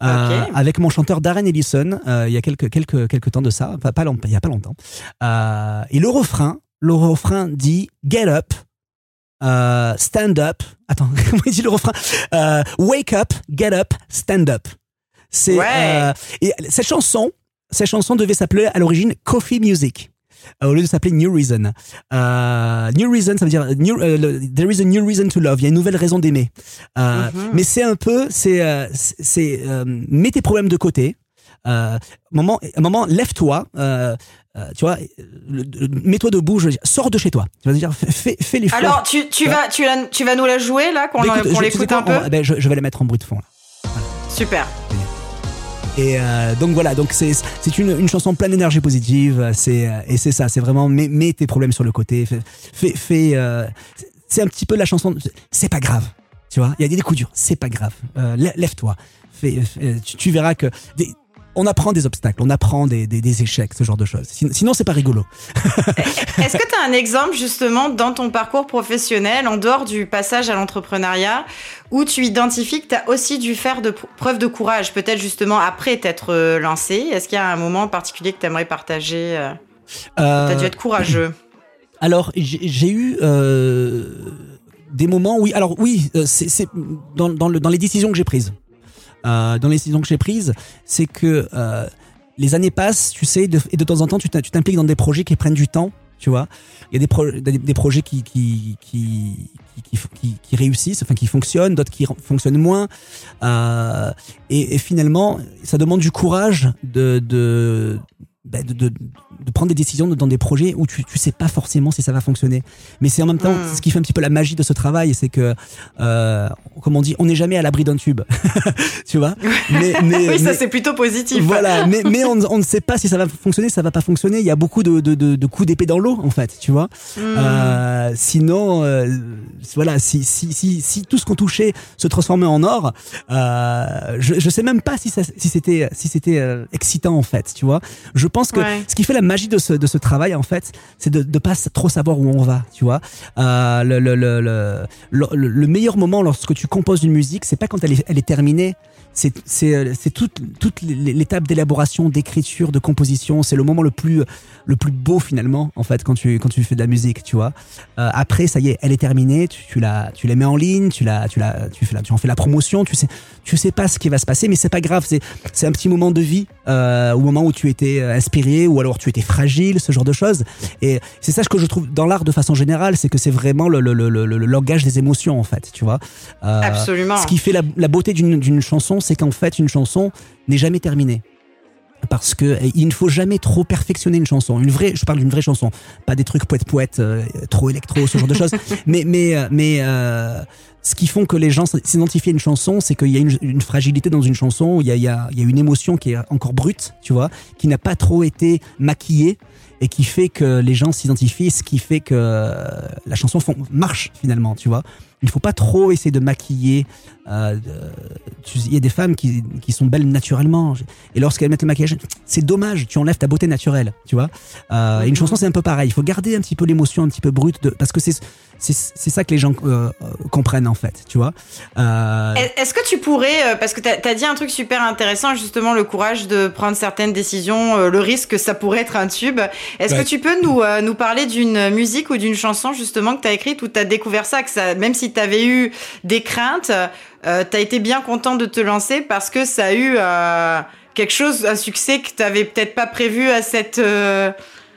Euh, Ok. avec mon chanteur Darren Ellison euh, il y a quelques, quelques, quelques temps de ça, pas longtemps, il y a pas longtemps. Euh, et le refrain, le refrain dit Get up, euh, stand up. Attends, comment il dit le refrain? Euh, Wake up, get up, stand up. C'est Ouais. euh, et cette chanson, cette chanson devait s'appeler à l'origine Coffee Music. Euh, au lieu de s'appeler New Reason. Euh, new Reason, ça veut dire new, euh, There is a new reason to love. Il y a une nouvelle raison d'aimer. Mhm. Mais c'est un peu, c'est, c'est, mets tes problèmes de côté. Euh, moment, un moment, lève-toi. Euh, tu vois, mets-toi debout. Je veux dire, sors de chez toi. Tu vas dire, fais, fais l'effort. Alors, tu, tu, vas, tu, la- tu vas nous la jouer là, qu'on Bah, l'écoute un peu on- ben, je, je vais la mettre en bruit de fond. Là. Super. Et euh, donc voilà, donc c'est c'est une, une chanson pleine d'énergie positive. C'est euh, et c'est ça, c'est vraiment mets, mets tes problèmes sur le côté. Fais, fais, fais, euh, c'est un petit peu la chanson. C'est pas grave, tu vois. Il y a des coups durs, c'est pas grave. Euh, lè- Lève-toi. Tu, tu verras que des- on apprend des obstacles, on apprend des, des, des échecs, ce genre de choses. Sin- Sinon, c'est pas rigolo. Est-ce que tu as un exemple justement dans ton parcours professionnel, en dehors du passage à l'entrepreneuriat, où tu identifies que tu as aussi dû faire de pr- preuve de courage, peut-être justement après t'être euh, lancé? Est-ce qu'il y a un moment en particulier que tu aimerais partager euh, Tu as dû être courageux? Alors, j'ai eu euh, des moments, oui. Alors oui, c'est c'est dans, dans, le, dans les décisions que j'ai prises. Euh, dans les décisions que j'ai prises, c'est que euh, les années passent, tu sais, et de temps en temps, tu t'im- tu t'impliques dans des projets qui prennent du temps, tu vois. Il y a des, pro- des, des projets qui, qui, qui, qui réussissent, enfin qui fonctionnent, d'autres qui fonctionnent moins. Euh, et, et finalement, ça demande du courage de, de, ben, de, de, de prendre des décisions dans des projets où tu, tu sais pas forcément si ça va fonctionner. Mais c'est en même temps Mm. ce qui fait un petit peu la magie de ce travail, c'est que, euh, comme on dit, on n'est jamais à l'abri d'un tube, tu vois? Mais, mais, oui, ça c'est plutôt positif. voilà, mais, mais on, on ne sait pas si ça va fonctionner, ça va pas fonctionner. Il y a beaucoup de, de, de, coups d'épée dans l'eau, en fait, tu vois? Hmm. Euh, sinon, euh, voilà, si, si, si, si tout ce qu'on touchait se transformait en or, euh, je, je sais même pas si, ça, si c'était si c'était euh, excitant en fait, tu vois? Je pense que Ouais. ce qui fait la magie de ce, de ce travail en fait, c'est de ne pas trop savoir où on va, tu vois. Euh, le, le, le, le, le, le meilleur moment lorsque tu composes une musique, c'est pas quand elle est, elle est terminée. C'est c'est euh, c'est toute toute l'étape d'élaboration, d'écriture, de composition. C'est le moment le plus le plus beau finalement en fait quand tu quand tu fais de la musique, tu vois. Euh, après, ça y est, elle est terminée. Tu, tu la tu la mets en ligne, tu la tu la tu fais la, tu en fais la promotion. Tu sais tu sais pas ce qui va se passer, mais c'est pas grave. C'est c'est un petit moment de vie euh, au moment où tu étais euh, inspiré ou alors tu étais fragile, ce genre de choses. Et c'est ça que je trouve dans l'art de façon générale, c'est que c'est vraiment le, le, le, le, le langage des émotions en fait, tu vois. Euh, Absolument. ce qui fait la, la beauté d'une d'une chanson, c'est qu'en fait, une chanson n'est jamais terminée. Parce que eh, il ne faut jamais trop perfectionner une chanson. Une vraie, je parle d'une vraie chanson, pas des trucs poète poète, euh, trop électro, ce genre de choses. Mais mais euh, mais euh, ce qui font que les gens s'identifient à une chanson, c'est qu'il y a une, fragilité dans une chanson, il y a, une émotion qui est encore brute, tu vois, qui n'a pas trop été maquillée et qui fait que les gens s'identifient, ce qui fait que euh, la chanson marche finalement, tu vois. Il faut pas trop essayer de maquiller. euh, Il y a des femmes qui, sont belles naturellement, et lorsqu'elles mettent le maquillage, c'est dommage, tu enlèves ta beauté naturelle, tu vois. Euh, Une chanson, c'est un peu pareil. Il faut garder un petit peu l'émotion, un petit peu brute, parce que c'est ça que les gens comprennent en fait, tu vois. Euh, Est-ce que tu pourrais, euh, parce que tu as, dit un truc super intéressant, justement le courage de prendre certaines décisions, euh, le risque que ça pourrait être un tube. Est-ce Ouais. que tu peux nous, euh, nous parler d'une musique ou d'une chanson justement que tu as écrite où tu as découvert ça, que ça, même si tu avais eu des craintes, euh, tu as été bien content de te lancer parce que ça a eu euh, quelque chose, un succès que tu n'avais peut-être pas prévu à cette, euh,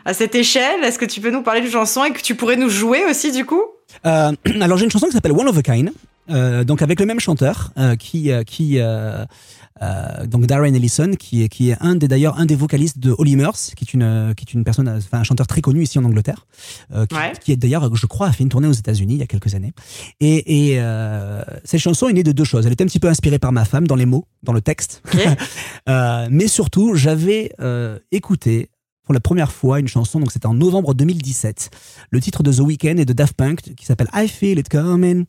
à cette échelle Est-ce que tu peux nous parler d'une chanson et que tu pourrais nous jouer aussi du coup? Euh, alors j'ai une chanson qui s'appelle One of a Kind, euh, donc avec le même chanteur euh, qui qui donc Darren Ellison qui est qui est un des d'ailleurs un des vocalistes de Holly Murs qui est une qui est une personne enfin un chanteur très connu ici en Angleterre qui, Ouais. qui est d'ailleurs je crois a fait une tournée aux États-Unis il y a quelques années. Et, et cette chanson est née de deux choses. Elle était un petit peu inspirée par ma femme dans les mots dans le texte. Mais surtout, j'avais écouté pour la première fois une chanson, donc c'était en novembre 2017. Le titre de The Weeknd et de Daft Punk qui s'appelle I Feel It Coming.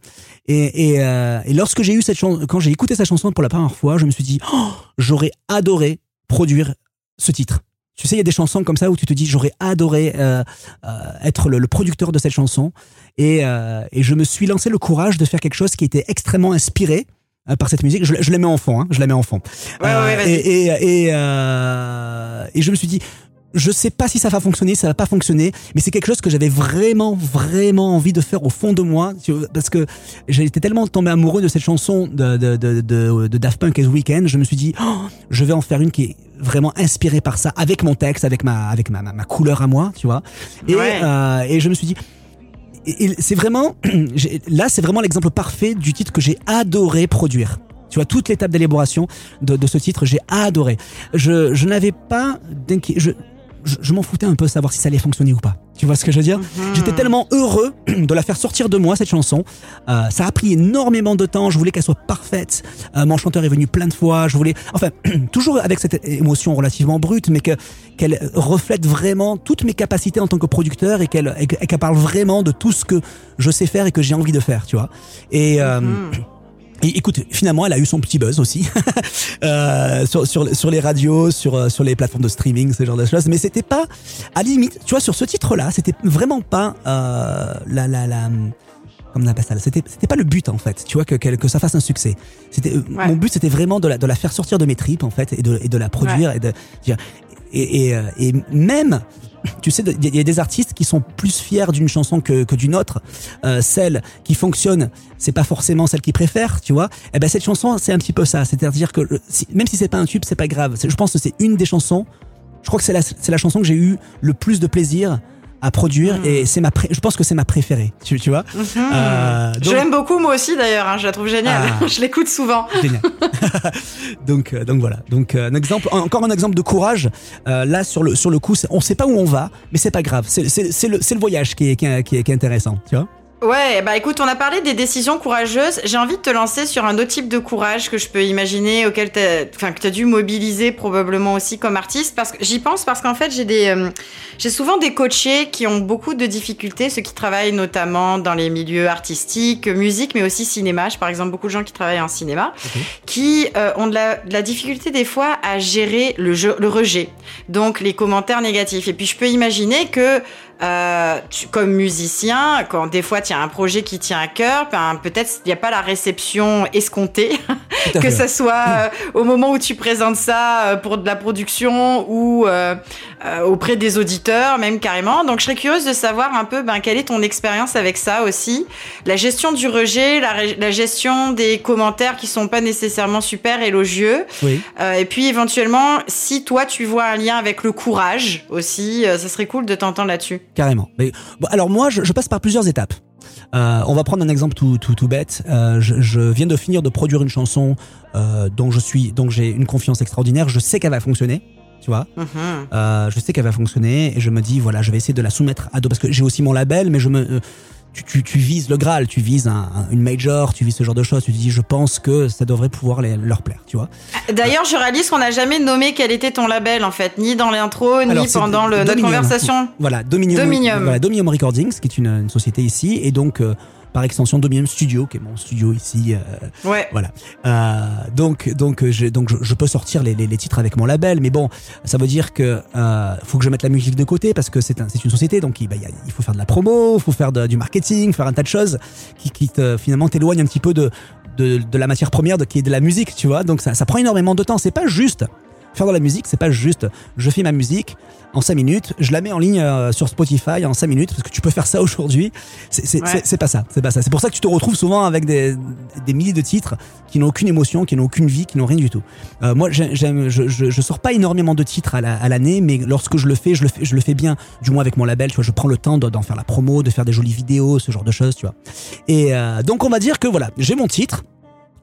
Et, et, euh, et lorsque j'ai eu cette chanson, quand j'ai écouté cette chanson pour la première fois, je me suis dit, oh, j'aurais adoré produire ce titre. Tu sais, il y a des chansons comme ça où tu te dis, j'aurais adoré euh, euh, être le, le producteur de cette chanson. Et, euh, et je me suis lancé le courage de faire quelque chose qui était extrêmement inspiré par cette musique. Je, je la mets en fond, hein, je la mets en fond. Ouais, ouais, et, et, et je me suis dit, je sais pas si ça va fonctionner, ça va pas fonctionner, mais c'est quelque chose que j'avais vraiment, vraiment envie de faire au fond de moi, parce que été tellement tombé amoureux de cette chanson de, de, de, de, de Daft Punk et The Weeknd, je me suis dit, oh, je vais en faire une qui est vraiment inspiré par ça, avec mon texte, avec ma, avec ma, ma, ma couleur à moi, tu vois. Et, Ouais. euh, et je me suis dit, c'est vraiment, là, c'est vraiment l'exemple parfait du titre que j'ai adoré produire. Tu vois, toute l'étape d'élaboration de, de ce titre, j'ai adoré. Je, je n'avais pas d'inquiétude. Je, je, m'en foutais un peu savoir si ça allait fonctionner ou pas. Tu vois ce que je veux dire? J'étais tellement heureux de la faire sortir de moi, cette chanson. Euh, ça a pris énormément de temps. Je voulais qu'elle soit parfaite. Euh, mon chanteur est venu plein de fois. Je voulais, enfin, toujours avec cette émotion relativement brute, mais que qu'elle reflète vraiment toutes mes capacités en tant que producteur et qu'elle qu'elle parle vraiment de tout ce que je sais faire et que j'ai envie de faire, tu vois. Et euh, et écoute, finalement, elle a eu son petit buzz aussi euh, sur, sur, sur les radios, sur, euh, sur les plateformes de streaming, ce genre de choses. Mais c'était pas, à la limite, tu vois, sur ce titre-là, c'était vraiment pas euh, la, la, la, comment on appelle ça C'était, c'était pas le but en fait. Tu vois que que, que ça fasse un succès. C'était euh, Ouais. mon but, c'était vraiment de la, de la faire sortir de mes tripes en fait et de, et de la produire et de dire- et, et, euh, et même tu sais, il y, a- des artistes qui sont plus fiers d'une chanson que, que d'une autre. Euh, celle qui fonctionne, c'est pas forcément celle qu'ils préfèrent, tu vois. Et ben cette chanson, c'est un petit peu ça. C'est-à-dire que si- même si c'est pas un tube, c'est pas grave. Je pense que c'est une des chansons. Je crois que c'est la, c'est la chanson que j'ai eu le plus de plaisir à produire et c'est ma, pré- je pense que c'est ma préférée. Tu, tu vois. Euh, Je l'aime beaucoup moi aussi d'ailleurs, hein, je la trouve géniale. Ah. je l'écoute souvent. Génial. donc, euh, donc voilà. Donc euh, un exemple, encore un exemple de courage. Là sur le sur le coup, on sait pas où on va, mais c'est pas grave. C'est le le voyage qui est qui est, qui est- qui est intéressant, tu vois. Ouais, bah écoute, on a parlé des décisions courageuses. J'ai envie de te lancer sur un autre type de courage que je peux imaginer, auquel t'as, enfin que t'as dû mobiliser probablement aussi comme artiste. Parce que j'y pense parce qu'en fait j'ai des, euh, j'ai souvent des coachés qui ont beaucoup de difficultés, ceux qui travaillent notamment dans les milieux artistiques, musique, mais aussi cinéma. J'ai par exemple beaucoup de gens qui travaillent en cinéma, qui euh, ont de la, de la difficulté des fois à gérer le, jeu, le rejet, donc les commentaires négatifs. Et puis je peux imaginer que euh, tu- comme musicien, quand des fois tu as un projet qui tient à cœur, ben, peut-être il n'y a pas la réception escomptée, que ce soit euh, au moment où tu présentes ça euh, pour de la production ou euh, euh, auprès des auditeurs, même carrément. Donc je serais curieuse de savoir un peu ben, quelle est ton expérience avec ça aussi. La gestion du rejet, la, la gestion des commentaires qui sont pas nécessairement super élogieux. Oui. Euh, et puis éventuellement, si toi tu vois un lien avec le courage aussi, euh, ça serait cool de t'entendre là-dessus. Carrément. Mais, bon, alors moi, je, je passe par plusieurs étapes. Euh, on va prendre un exemple tout, tout, tout bête. Euh, je, je viens de finir de produire une chanson euh, dont je suis, dont j'ai une confiance extraordinaire. Je sais qu'elle va fonctionner. Tu vois, Mhm. Euh, je sais qu'elle va fonctionner et je me dis voilà, je vais essayer de la soumettre à d'autres parce que j'ai aussi mon label, mais je me euh, tu, tu, tu vises le Graal, tu vises un, un- une major, tu vises ce genre de choses. Tu te dis je pense que ça devrait pouvoir les- leur plaire. Tu vois. D'ailleurs, je réalise qu'on n'a jamais nommé quel était ton label en fait, ni dans l'intro, ni Alors, pendant le, notre conversation. Voilà, Dominium, Dominium. Voilà, Dominium Recordings, qui est une, une société ici, et donc euh, par extension Dominium Studio, qui est mon studio ici. euh, Ouais. voilà. Euh, donc, donc, je, donc, je, je peux sortir les, les, les titres avec mon label, mais bon, ça veut dire que euh, faut que je mette la musique de côté parce que c'est un, c'est une société, donc il, bah, il y a- il faut faire de la promo, il faut faire de- du marketing, faire un tas de choses qui, qui te, finalement t'éloignent un petit peu de, de, de la matière première, de, qui est de la musique, tu vois. Donc ça, ça prend énormément de temps. C'est pas juste faire de la musique, c'est pas juste je fais ma musique en 5 minutes, je la mets en ligne euh, sur Spotify en 5 minutes parce que tu peux faire ça aujourd'hui. C'est Ouais. pas ça, c'est pas ça. C'est pour ça que tu te retrouves souvent avec des, des milliers de titres qui n'ont aucune émotion, qui n'ont aucune vie, qui n'ont rien du tout. Euh, moi, j'ai- j'aime, je, je, je sors pas énormément de titres à la- à l'année, mais lorsque je le fais, je le fais, je le fais bien, du moins avec mon label. Tu vois, je prends le temps de- d'en faire la promo, de faire des jolies vidéos, ce genre de choses, tu vois. Et euh, donc, on va dire que voilà, j'ai mon titre.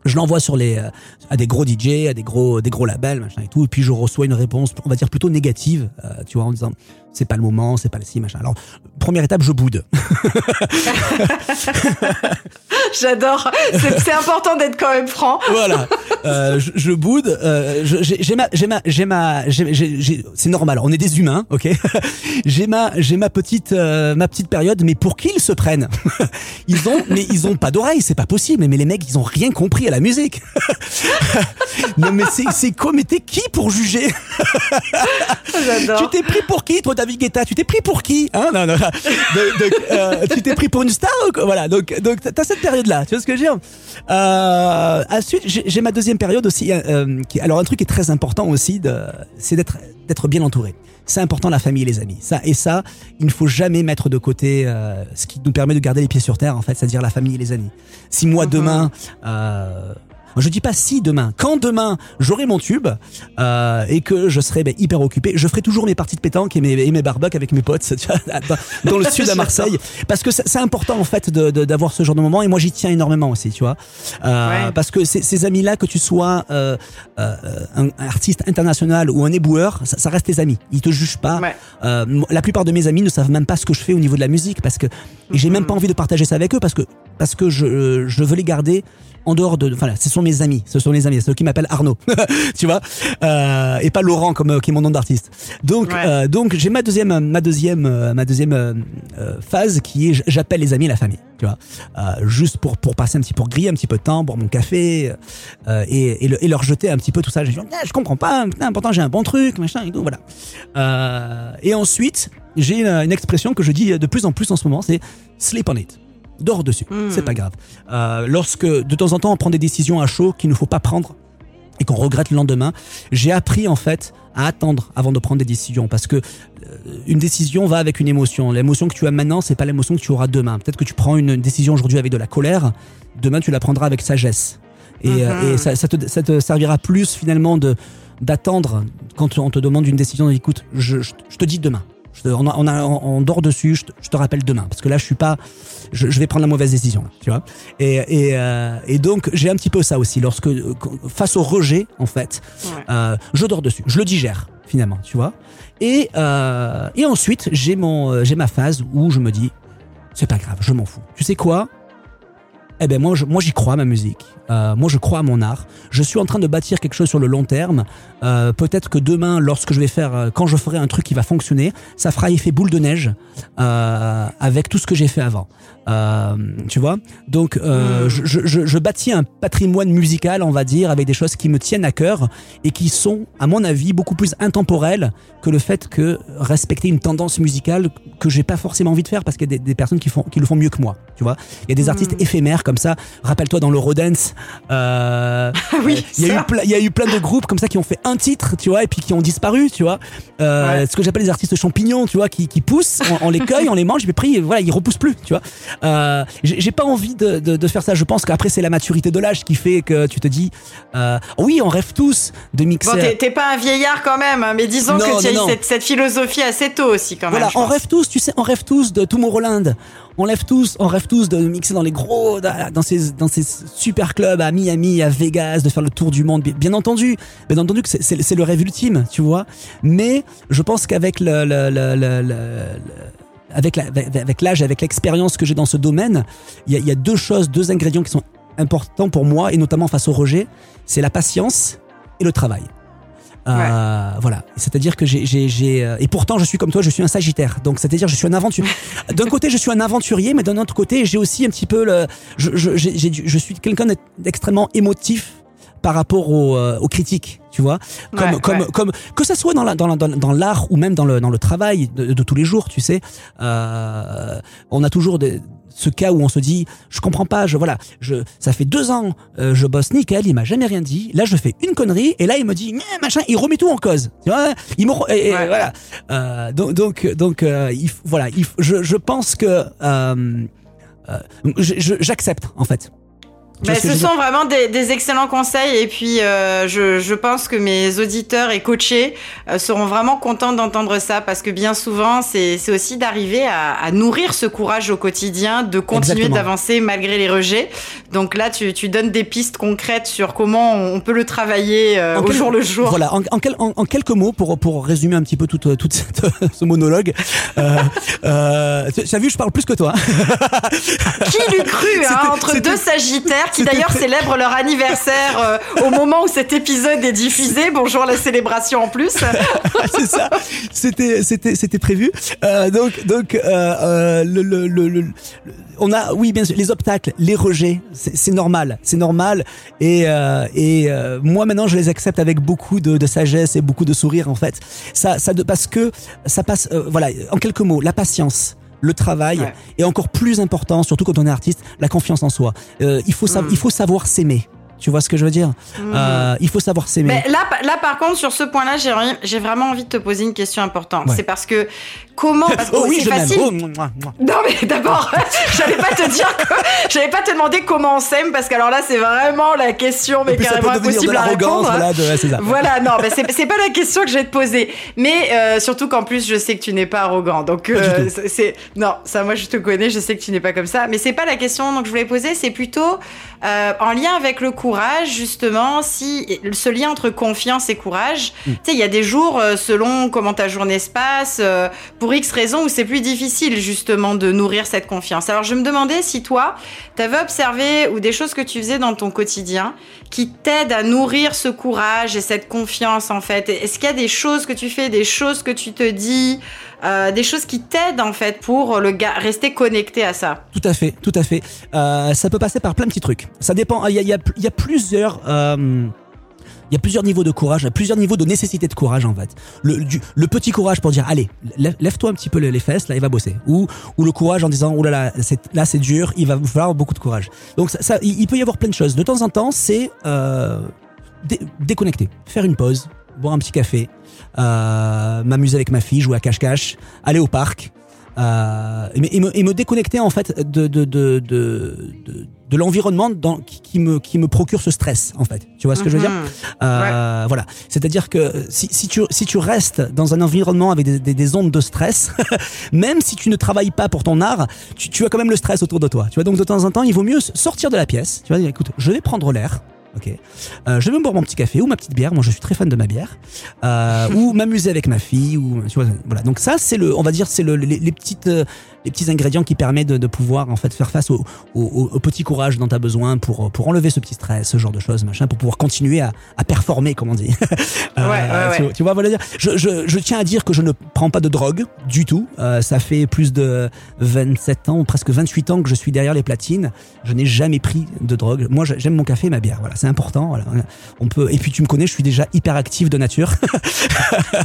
Je l'envoie sur les euh, à des gros DJ, à des gros des gros labels, machin et tout, et puis je reçois une réponse, on va dire plutôt négative, euh, tu vois, en disant c'est pas le moment, c'est pas le si machin. Alors première étape, je boude. J'adore. C'est important d'être quand même franc. voilà, euh, je, je boude. euh, j'ai ma j'ai ma j'ai ma c'est normal. On est des humains, ok? j'ai ma j'ai ma petite euh, ma petite période, mais pour qui ils se prennent Ils ont mais ils ont pas d'oreilles, c'est pas possible. Mais les mecs, ils ont rien compris à la musique. non mais c'est c'est quoi Mais t'es qui pour juger? Tu J'adore. t'es pris pour qui, toi, David Guetta Tu t'es pris pour qui hein? Non, non. Euh, tu t'es pris pour une star ou quoi? Voilà. Donc, donc, t'as cette période-là. Tu vois ce que je veux dire? Euh, Ensuite, j'ai ma deuxième période aussi. euh, qui, alors, un truc qui est très important aussi, c'est d'être d'être bien entouré. C'est important la famille et les amis. Ça et ça, il ne faut jamais mettre de côté euh, ce qui nous permet de garder les pieds sur terre. En fait, c'est-à-dire la famille et les amis. Si moi Mhm. demain Je dis pas si demain. Quand demain j'aurai mon tube euh, et que je serai ben, hyper occupé, je ferai toujours mes parties de pétanque et mes, et mes barbecues avec mes potes tu vois, dans, le sud à Marseille, parce que c'est important en fait de- de- d'avoir ce genre de moment. Et moi j'y tiens énormément aussi, tu vois, Euh, Ouais. parce que ces, amis-là, que tu sois euh, euh, un, artiste international ou un éboueur, ça, ça reste tes amis. Ils te jugent pas. Ouais. Euh, la plupart de mes amis ne savent même pas ce que je fais au niveau de la musique parce que j'ai même pas envie de partager ça avec eux parce que parce que je, je veux les garder en dehors de enfin là, ce sont mes amis ce sont les amis ceux qui m'appellent Arnaud tu vois euh, et pas Laurent comme euh, qui est mon nom d'artiste donc Ouais. euh, donc j'ai ma deuxième ma deuxième euh, ma deuxième euh, euh, phase qui est j'appelle les amis et la famille tu vois euh, juste pour pour passer un petit pour griller un petit peu de temps boire mon café euh, et, et, le- et leur jeter un petit peu tout ça je, dis, Ah, je comprends pas putain, pourtant j'ai un bon truc machin et tout voilà euh, et ensuite, j'ai une, une expression que je dis de plus en plus en ce moment, c'est sleep on it. Dors dessus, Hmm. c'est pas grave. Euh, lorsque de temps en temps on prend des décisions à chaud qu'il ne faut pas prendre et qu'on regrette le lendemain, j'ai appris en fait à attendre avant de prendre des décisions parce que euh, une décision va avec une émotion. L'émotion que tu as maintenant, c'est pas l'émotion que tu auras demain. Peut-être que tu prends une décision aujourd'hui avec de la colère, demain tu la prendras avec sagesse. Et, euh, Mhm. et ça, ça te, ça te servira plus finalement de d'attendre quand on te demande une décision. Écoute, je, je, je te dis demain. Je on, a- on, a- on dort dessus. Je te, je te rappelle demain parce que là, je suis pas. Je, je vais prendre la mauvaise décision. là, tu vois. Et, et, euh, et donc, j'ai un petit peu ça aussi. Lorsque face au rejet, en fait, Ouais. euh, je dors dessus. Je le digère finalement. Tu vois. Et euh, et ensuite, j'ai ma phase où je me dis c'est pas grave, je m'en fous. Tu sais quoi? Eh ben moi, je- moi j'y crois à ma musique. Euh, moi je crois à mon art. Je suis en train de bâtir quelque chose sur le long terme. Euh, Peut-être que demain, lorsque je vais faire, euh, quand je ferai un truc qui va fonctionner, ça fera effet boule de neige euh, avec tout ce que j'ai fait avant. Euh, tu vois? Donc euh, Mm. je, je, je, bâtis un patrimoine musical, on va dire, avec des choses qui me tiennent à cœur et qui sont, à mon avis, beaucoup plus intemporelles que le fait que respecter une tendance musicale que j'ai pas forcément envie de faire parce qu'il y a des, des personnes qui font qui le font mieux que moi. Tu vois? Il y a des Mm. artistes éphémères comme ça. Rappelle-toi dans l'Eurodance, euh, Ah oui, il y, a eu plein, il y a eu plein de groupes comme ça qui ont fait un titre, tu vois, et puis qui ont disparu, tu vois. Euh, Ouais. Ce que j'appelle les artistes champignons, tu vois, qui, qui poussent, on, on les cueille, on les mange, et puis voilà, ils repoussent plus, tu vois. Euh, j'ai pas envie de, de, de faire ça. Je pense qu'après c'est la maturité de l'âge qui fait que tu te dis, euh, oui, on rêve tous de mixer. Bon, t'es- pas un vieillard quand même, hein, mais disons Non, que tu as eu cette, cette philosophie assez tôt aussi quand même. Voilà, on pense. rêve tous, tu sais, on rêve tous de Tomorrowland. On rêve tous, on rêve tous de mixer dans les gros, dans ces, dans ces super clubs à Miami, à Vegas, de faire le tour du monde. Bien, bien entendu, bien entendu que c'est- le rêve ultime, tu vois. Mais je pense qu'avec le, le, le, le- le- le- avec la- avec l'âge, avec l'expérience que j'ai dans ce domaine, il y a, il y a deux choses, deux ingrédients qui sont importants pour moi et notamment face au rejet, c'est la patience et le travail. Euh, Voilà, c'est-à-dire que j'ai, euh, et pourtant je suis comme toi, je suis un Sagittaire, donc c'est-à-dire je suis un aventurier. D'un côté, je suis un aventurier, mais d'un autre côté, j'ai aussi un petit peu le, je suis quelqu'un d'extrêmement émotif par rapport aux, euh, aux critiques, tu vois, comme, Ouais, comme, ouais. comme que ça soit dans la, dans la- dans, l'art ou même dans le, dans le travail de, de tous les jours, tu sais, euh, on a toujours des, ce cas où on se dit, je comprends pas, je voilà, je, ça fait deux ans, euh, je bosse nickel, il m'a jamais rien dit. Là, je fais une connerie et là, il me dit, machin, il remet tout en cause. Tu vois, il me, et- Ouais. voilà. Euh, donc, donc, donc, euh, il, voilà, il je, je pense que euh, euh, j'accepte en fait. Ce sont vraiment des, des excellents conseils et puis euh, je, je pense que mes auditeurs et coachés euh, seront vraiment contents d'entendre ça parce que bien souvent c'est aussi d'arriver à, à nourrir ce courage au quotidien, de continuer d'avancer malgré les rejets. Donc là tu, tu donnes des pistes concrètes sur comment on peut le travailler euh, au quel- jour le jour. Voilà, en, en quel- en- en quelques mots pour, pour résumer un petit peu tout, tout cette- ce monologue. Euh, euh, tu as vu, je parle plus que toi. Qui l'eût cru hein, entre deux Sagittaires qui d'ailleurs célèbrent leur anniversaire euh, au moment où cet épisode est diffusé. Bonjour la célébration en plus. c'est ça. C'était, c'était, c'était prévu. Euh, donc, donc, euh, le, le, le, le- le- on a, oui, bien sûr, les obstacles, les rejets, c'est, normal, c'est normal. Et, euh, et euh, moi maintenant, je les accepte avec beaucoup de, de sagesse et beaucoup de sourire en fait. Ça, ça, de, parce que ça passe, voilà, en quelques mots, la patience. Le travail Ouais. et encore plus important, surtout quand on est artiste, la confiance en soi. Euh, il faut Mm. il faut savoir s'aimer. Tu vois ce que je veux dire Mhm. Euh, Il faut savoir s'aimer. Là, là, par contre, sur ce point-là, j'ai vraiment envie de te poser une question importante. Ouais. C'est parce que comment parce que Oh oui, c'est facile. Oh, mouah, mouah. Non mais d'abord, j'allais pas te dire, que- j'allais pas te demander comment on s'aime parce qu'alors là c'est vraiment la question mais carrément impossible à répondre. voilà, de- ouais, ça. Voilà, non, mais c'est pas la question que je vais te poser. Mais euh, surtout qu'en plus, je sais que tu n'es pas arrogant. Donc, euh, c'est. Non, ça, moi, je te connais, je sais que tu n'es pas comme ça. Mais c'est pas la question donc, je voulais poser, c'est plutôt euh, en lien avec le courage, justement, si ce lien entre confiance et courage. Mm. Tu sais, il y a des jours, euh, selon comment ta journée se passe, euh, pour X raisons, où c'est plus difficile, justement, de nourrir cette confiance. Alors, je me demandais si toi, tu avais observé ou des choses que tu faisais dans ton quotidien qui t'aident à nourrir ce courage et cette confiance en fait Est-ce qu'il y a des choses que tu fais, des choses que tu te dis, euh, des choses qui t'aident en fait pour le ga- rester connecté à ça Tout à fait, tout à fait. Euh, ça peut passer par plein de petits trucs. Ça dépend. Il y a, plusieurs. euh, il y a plusieurs niveaux de courage, il y a plusieurs niveaux de nécessité de courage en fait. Le, petit courage pour dire allez, lève- lève-toi un petit peu les fesses, là il va bosser. Ou, le courage en disant oh là là, là c'est dur, il va falloir beaucoup de courage. Donc ça, il peut y avoir plein de choses. De temps en temps, c'est dé- déconnecter, faire une pause, boire un petit café, euh, m'amuser avec ma fille, jouer à cache-cache, aller au parc. Euh, et, me, et me- déconnecter en fait de, de, de, de, de, l'environnement dans, qui, qui me, qui me procure ce stress en fait. Tu vois ce que je veux dire? Mhm. euh, Voilà. C'est-à-dire que si, si, tu, si tu restes dans un environnement avec des, des, des ondes de stress, même si tu ne travailles pas pour ton art, tu, tu as quand même le stress autour de toi. Tu vois, donc de temps en temps, il vaut mieux sortir de la pièce. Tu vas dire, écoute, je vais prendre l'air. Ok. Euh, je vais me boire mon petit café ou ma petite bière. Moi, je suis très fan de ma bière. Euh, ou m'amuser avec ma fille. Ou tu vois, voilà. Donc ça, c'est le, on va dire, c'est le, les, les petites, euh, les petits ingrédients qui permettent de, de pouvoir en fait faire face au, au, au- petit courage dont tu as besoin pour pour enlever ce petit stress, ce genre de choses, machin, pour pouvoir continuer à, à performer, comme on dit. Euh, Ouais, ouais, tu, ouais. tu vois, voilà. Je, je, je tiens à dire que je ne prends pas de drogue du tout. Euh, ça fait plus de 27 ans, presque 28 ans que je suis derrière les platines. Je n'ai jamais pris de drogue. Moi, j'aime mon café et ma bière. Voilà, c'est important. Voilà. On peut. Et puis tu me connais, je suis déjà hyper actif de nature.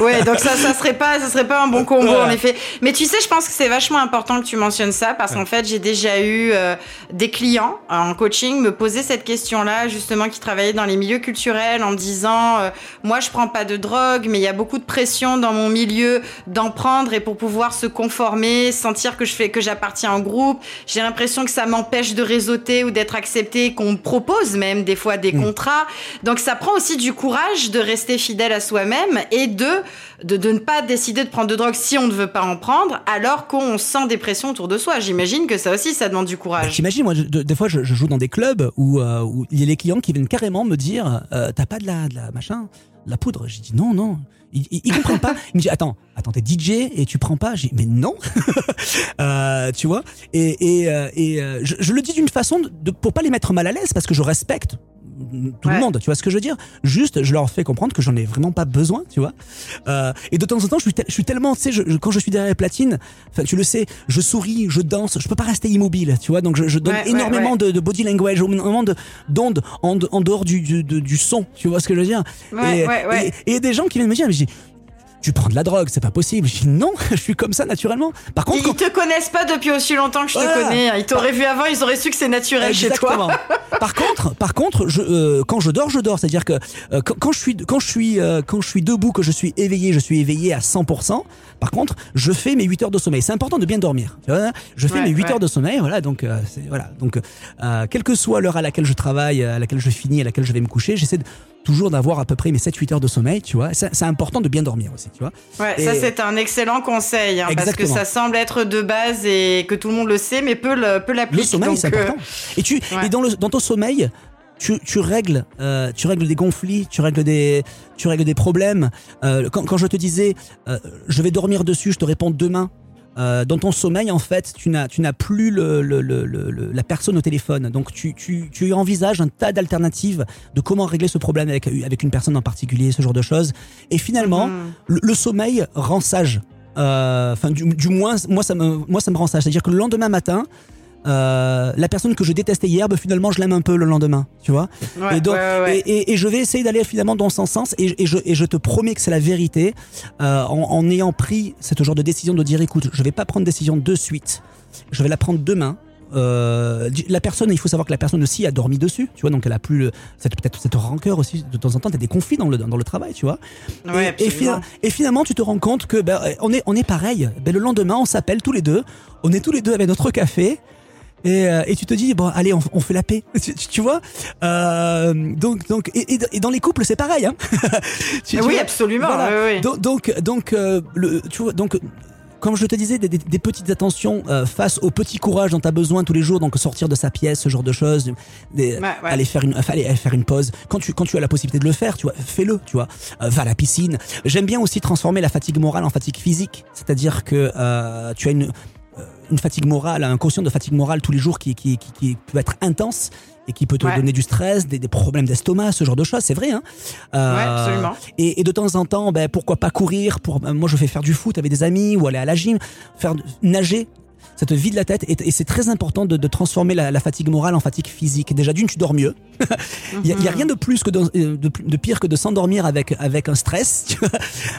Ouais, donc ça, ça serait pas, ça serait pas un bon combo en effet. Mais tu sais, je pense que c'est vachement important que tu mentionnes ça parce qu'en fait, j'ai déjà eu euh, des clients euh, en coaching me poser cette question-là, justement, qui travaillaient dans les milieux culturels en me disant, euh, moi, je prends pas de drogue, mais il y a beaucoup de pression dans mon milieu d'en prendre et pour pouvoir se conformer, sentir que je fais, que j'appartiens au groupe, j'ai l'impression que ça m'empêche de réseauter ou d'être accepté, qu'on me propose même des fois des Mm. contrats. Donc ça prend aussi du courage de rester fidèle à soi-même et de, de, de ne pas décider de prendre de drogue si on ne veut pas en prendre, alors qu'on sent des pressions autour de soi. J'imagine que ça aussi, ça demande du Bah, courage. T'imagines, moi, je- des fois, je, je joue dans des clubs où, euh, où il y a les clients qui viennent carrément me dire euh, T'as pas de la, de la machin, de la poudre J'ai dit Non, non. Ils, ils, ils comprennent pas. Ils me disent Attends, attends, t'es DJ et tu prends pas J'ai dit Mais non Euh, Tu vois Et, et, et je, je le dis d'une façon de, de- pour pas les mettre mal à l'aise parce que je respecte tout Ouais. le monde, tu vois ce que je veux dire? Juste, je leur fais comprendre que j'en ai vraiment pas besoin, tu vois Euh, Et de temps en temps, je suis, je suis tellement, tu sais, je- je- quand je suis derrière les platines, tu le sais, je souris, je danse, je peux pas rester immobile, tu vois Donc je, donne Ouais, énormément ouais. De, de body language, énormément de d'ondes en, en dehors du, du, du- du son, tu vois ce que je veux dire? Ouais, et, ouais, ouais. et- et il y a des gens qui viennent me dire, mais tu prends de la drogue, c'est pas possible. Je dis non, je suis comme ça naturellement. Par contre, Ils, quand- te connaissent pas depuis aussi longtemps que je te connais. Ils t'auraient vu avant, ils auraient su que c'est naturel chez Exactement. toi. par contre, par contre, je, euh, quand je dors, je dors. C'est-à-dire que euh, quand, quand je suis, quand je suis, euh, quand je suis debout, que je suis éveillé, je suis éveillé à 100%. Par contre, je fais mes 8 heures de sommeil. C'est important de bien dormir. Je fais Ouais, mes 8 ouais. heures de sommeil. Voilà. Donc, voilà. Donc, quelle que soit l'heure à laquelle je travaille, à laquelle je finis, à laquelle je vais me coucher, j'essaie de, toujours d'avoir à peu près mes 7-8 heures de sommeil. Tu vois. C'est, important de bien dormir aussi. Tu vois. Ouais, Et- ça c'est un excellent conseil hein, parce que ça semble être de base et que tout le monde le sait, mais peut le peut Le l'appliquer. sommeil, c'est euh. Et tu, ouais. et dans le, dans ton sommeil, tu, tu règles, euh, tu règles des conflits, tu règles des, tu règles des problèmes. Euh, quand, quand je te disais, euh, je vais dormir dessus, je te réponds demain. Euh, dans ton sommeil, en fait, tu n'as, tu n'as plus le, le, le, la personne au téléphone. Donc, tu, tu, tu envisages un tas d'alternatives de comment régler ce problème avec, avec une personne en particulier, ce genre de choses. Et finalement, Mhm. le, le sommeil rend sage. Euh, Enfin, du, du moins, moi ça me, moi ça me rend sage. C'est-à-dire que le lendemain matin, euh, la personne que je détestais hier, ben, finalement, je l'aime un peu le lendemain, tu vois. Ouais, et, donc, ouais, ouais, ouais. Et, et- et je vais essayer d'aller finalement dans son sens. Et, et je, te promets que c'est la vérité. euh, en, en ayant pris ce genre de décision de dire, écoute, je vais pas prendre décision de suite. Je vais la prendre demain. euh, la personne, il faut savoir que la personne aussi a dormi dessus, tu vois, donc elle a plus peut-être cette rancœur aussi. De temps en temps, t'as des conflits dans le dans le travail, tu vois. Ouais, et, finalement, tu te rends compte que ben, on est on est pareil. Ben, le lendemain, on s'appelle tous les deux, on est tous les deux avec notre café. Et, euh, et tu te dis bon allez on, on fait la paix tu, tu- tu vois euh, donc donc et, et- dans les couples c'est pareil hein Tu- tu oui, vois absolument. Voilà. oui, oui. donc donc donc euh, le tu vois donc comme je te disais, des, des- des petites attentions euh, face au petit courage dont tu as besoin tous les jours, donc sortir de sa pièce, ce genre de choses, des- Ouais, ouais. aller faire une, aller, aller faire une pause. Quand tu, quand tu as la possibilité de le faire, tu vois, fais-le, tu vois. Euh, va à la piscine. J'aime bien aussi transformer la fatigue morale en fatigue physique, c'est-à-dire que euh, tu as une, une fatigue morale, un quotient de fatigue morale tous les jours qui, qui, qui, qui peut être intense et qui peut te Ouais. donner du stress, des, des problèmes d'estomac, ce genre de choses, c'est vrai. Hein Euh, Ouais, absolument. et, et de temps en temps, ben, pourquoi pas courir pour, Moi, je fais faire du foot avec des amis ou aller à la gym, faire nager. Ça te vide la tête et, et c'est très important de, de transformer la, la fatigue morale en fatigue physique. Déjà d'une, tu dors mieux. Il y, a- a rien de plus que de, euh, de, de pire que de s'endormir avec avec un stress. Tu vois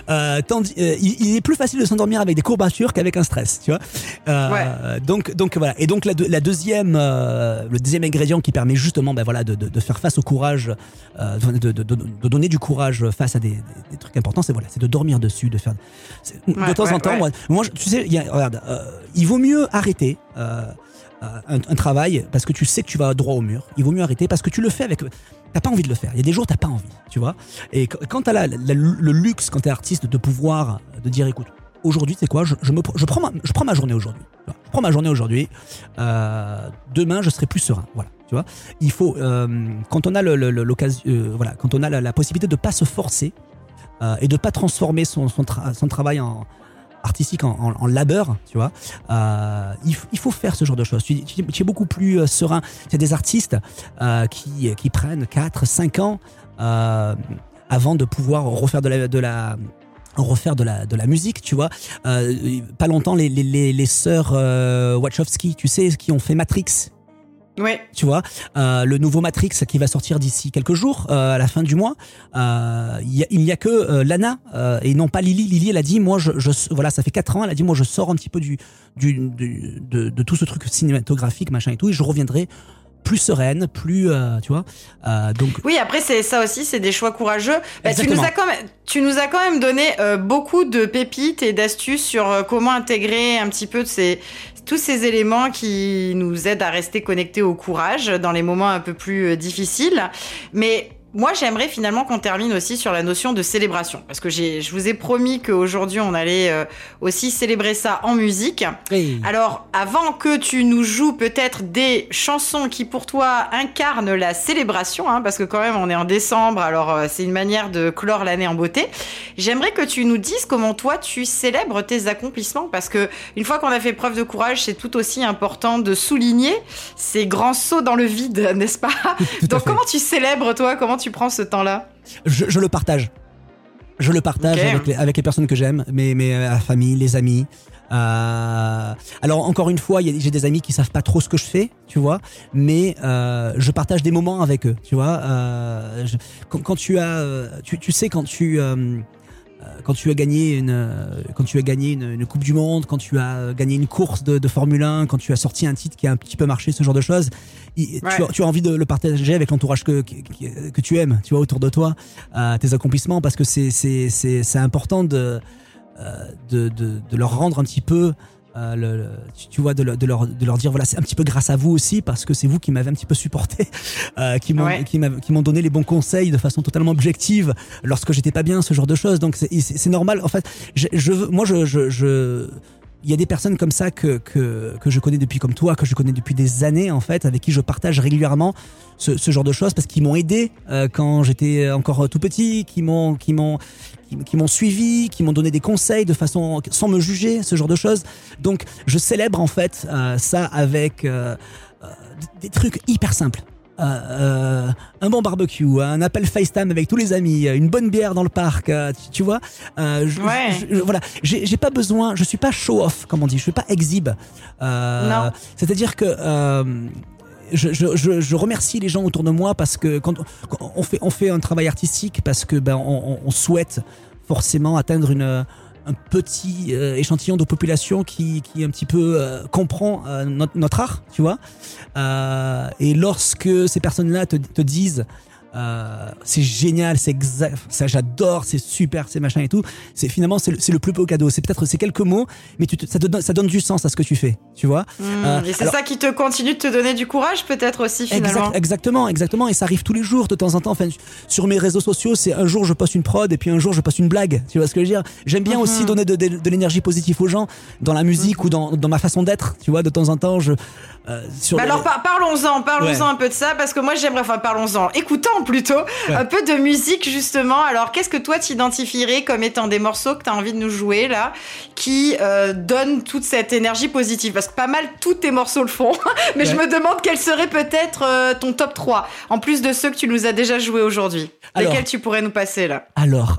euh, tandis, euh, il, il est plus facile de s'endormir avec des courbatures qu'avec un stress. Tu vois Euh, Donc donc voilà. Et donc la, deux- la deuxième le deuxième ingrédient qui permet justement ben voilà de, de, faire face au courage, de, donner du courage face à des, des, des trucs importants, c'est voilà, c'est de dormir dessus, de faire de Ouais, temps ouais, en temps. Moi, tu sais, il y a, regarde, il vaut mieux arrêter. euh, euh, un, travail parce que tu sais que tu vas droit au mur. Il vaut mieux arrêter parce que tu le fais avec. T'as pas envie de le faire. Il y a des jours t'as pas envie, tu vois. Et qu- quand t'as la, le luxe, quand t'es artiste, de pouvoir de dire, écoute, aujourd'hui, c'est quoi? Je, prends ma, journée aujourd'hui. Je prends ma journée aujourd'hui. Euh, demain, je serai plus serein. Voilà. Tu vois. Il faut quand on a l'occasion, voilà, quand on a la, possibilité de pas se forcer et de pas transformer son, son, tra- son travail en artistique en, labeur, tu vois. Euh, il, faut faire ce genre de choses. Tu, es beaucoup plus euh, serein. A des artistes euh, qui, prennent 4, 5 ans avant de pouvoir refaire de la, musique, tu vois. Pas longtemps, les, sœurs Wachowski, tu sais, qui ont fait Matrix, Ouais. tu vois, euh, le nouveau Matrix qui va sortir d'ici quelques jours, euh, à la fin du mois. euh, Il n'y a, que euh, Lana euh, et non pas Lily. Lily, elle a dit, moi, je, je- voilà, ça fait quatre ans. Elle a dit, moi, je sors un petit peu du, du, du- de, de tout ce truc cinématographique, machin et tout, et je reviendrai plus sereine, plus, euh, tu vois. Euh, donc, Oui, après c'est ça aussi, c'est des choix courageux. Bah, tu nous as quand même, tu nous as quand même donné euh, beaucoup de pépites et d'astuces sur comment intégrer un petit peu de ces tous ces éléments qui nous aident à rester connectés au courage dans les moments un peu plus difficiles. Mais moi, j'aimerais finalement qu'on termine aussi sur la notion de célébration, parce que j'ai, je vous ai promis qu'aujourd'hui on allait euh, aussi célébrer ça en musique. hey, Alors, avant que tu nous joues peut-être des chansons qui pour toi incarnent la célébration, hein, parce que quand même on est en décembre, alors euh, c'est une manière de clore l'année en beauté, j'aimerais que tu nous dises comment toi tu célèbres tes accomplissements, parce que une fois qu'on a fait preuve de courage, c'est tout aussi important de souligner ces grands sauts dans le vide, n'est-ce pas? Donc comment tu célèbres toi? Comment tu prends ce temps-là je, je le partage. Je le partage avec, les, avec les personnes que j'aime, mes, mes, la famille, les amis. Euh, alors encore une fois, j'ai des amis qui savent pas trop ce que je fais, tu vois, mais euh, je partage des moments avec eux, tu vois. Euh, je- quand, quand tu as, euh, tu, tu sais quand tu euh, euh, quand tu as gagné une euh, quand tu as gagné une, une coupe du monde, quand tu as euh, gagné une course de, de Formule 1, quand tu as sorti un titre qui a un petit peu marché, ce genre de choses, tu, as, tu as envie de le partager avec l'entourage que, que, tu aimes, tu vois, autour de toi, euh, tes accomplissements, parce que c'est c'est c'est c'est important de, euh, de de de leur rendre un petit peu euh, le, le- tu, vois de, le- de leur de leur dire voilà c'est un petit peu grâce à vous aussi parce que c'est vous qui m'avez un petit peu supporté euh, qui m'ont Ouais. qui m'ont donné les bons conseils de façon totalement objective lorsque j'étais pas bien ce genre de choses donc c'est normal en fait je, je moi je je, je il y a des personnes comme ça que, que, que je connais depuis comme toi, que je connais depuis des années en fait, avec qui je partage régulièrement ce, ce genre de choses parce qu'ils m'ont aidé euh, quand j'étais encore tout petit, qui m'ont qui m'ont qui, m'ont suivi, qui m'ont donné des conseils de façon sans me juger, ce genre de choses. Donc je célèbre en fait euh, ça avec euh, euh, des trucs hyper simples. Euh, euh, un bon barbecue, un appel FaceTime avec tous les amis, une bonne bière dans le parc, euh, tu, tu vois. Euh, je- Ouais. je- je- voilà, j'ai pas besoin, je suis pas show off comme on dit, je suis pas exhibe. Euh. C'est-à-dire que euh, je, je, je, je remercie les gens autour de moi parce que quand, on fait on fait un travail artistique parce que ben on, on- on souhaite forcément atteindre une un petit euh, échantillon de population qui, qui un petit peu euh, comprend euh, notre, art, tu vois. Et lorsque ces personnes-là te disent euh, c'est génial, c'est exact, ça j'adore, c'est super, c'est machin et tout. C'est finalement c'est le, plus beau cadeau. C'est peut-être c'est quelques mots, mais tu te- ça, te donne, ça donne du sens à ce que tu fais, tu vois. Hmm, Euh, et c'est ça qui te continue de te donner du courage, peut-être aussi, finalement. Exact- exactement, exactement. Et ça arrive tous les jours, de temps en temps. Enfin, sur mes réseaux sociaux, c'est un jour je poste une prod et puis un jour je poste une blague. Tu vois ce que je veux dire? J'aime bien Mhm. aussi donner de, de- de l'énergie positive aux gens dans la musique ou dans, dans ma façon d'être. Tu vois, de temps en temps, je euh, sur Bah les- alors par- parlons-en, parlons-en Ouais. un peu de ça parce que moi j'aimerais, enfin parlons-en, écoutons plutôt un peu de musique justement. Alors qu'est-ce que toi t'identifierais comme étant des morceaux que tu as envie de nous jouer là, qui euh, donnent toute cette énergie positive? Parce que pas mal tous tes morceaux le font, mais je me demande quel serait peut-être euh, ton top 3 en plus de ceux que tu nous as déjà joués aujourd'hui. Lesquels tu pourrais nous passer là? Alors,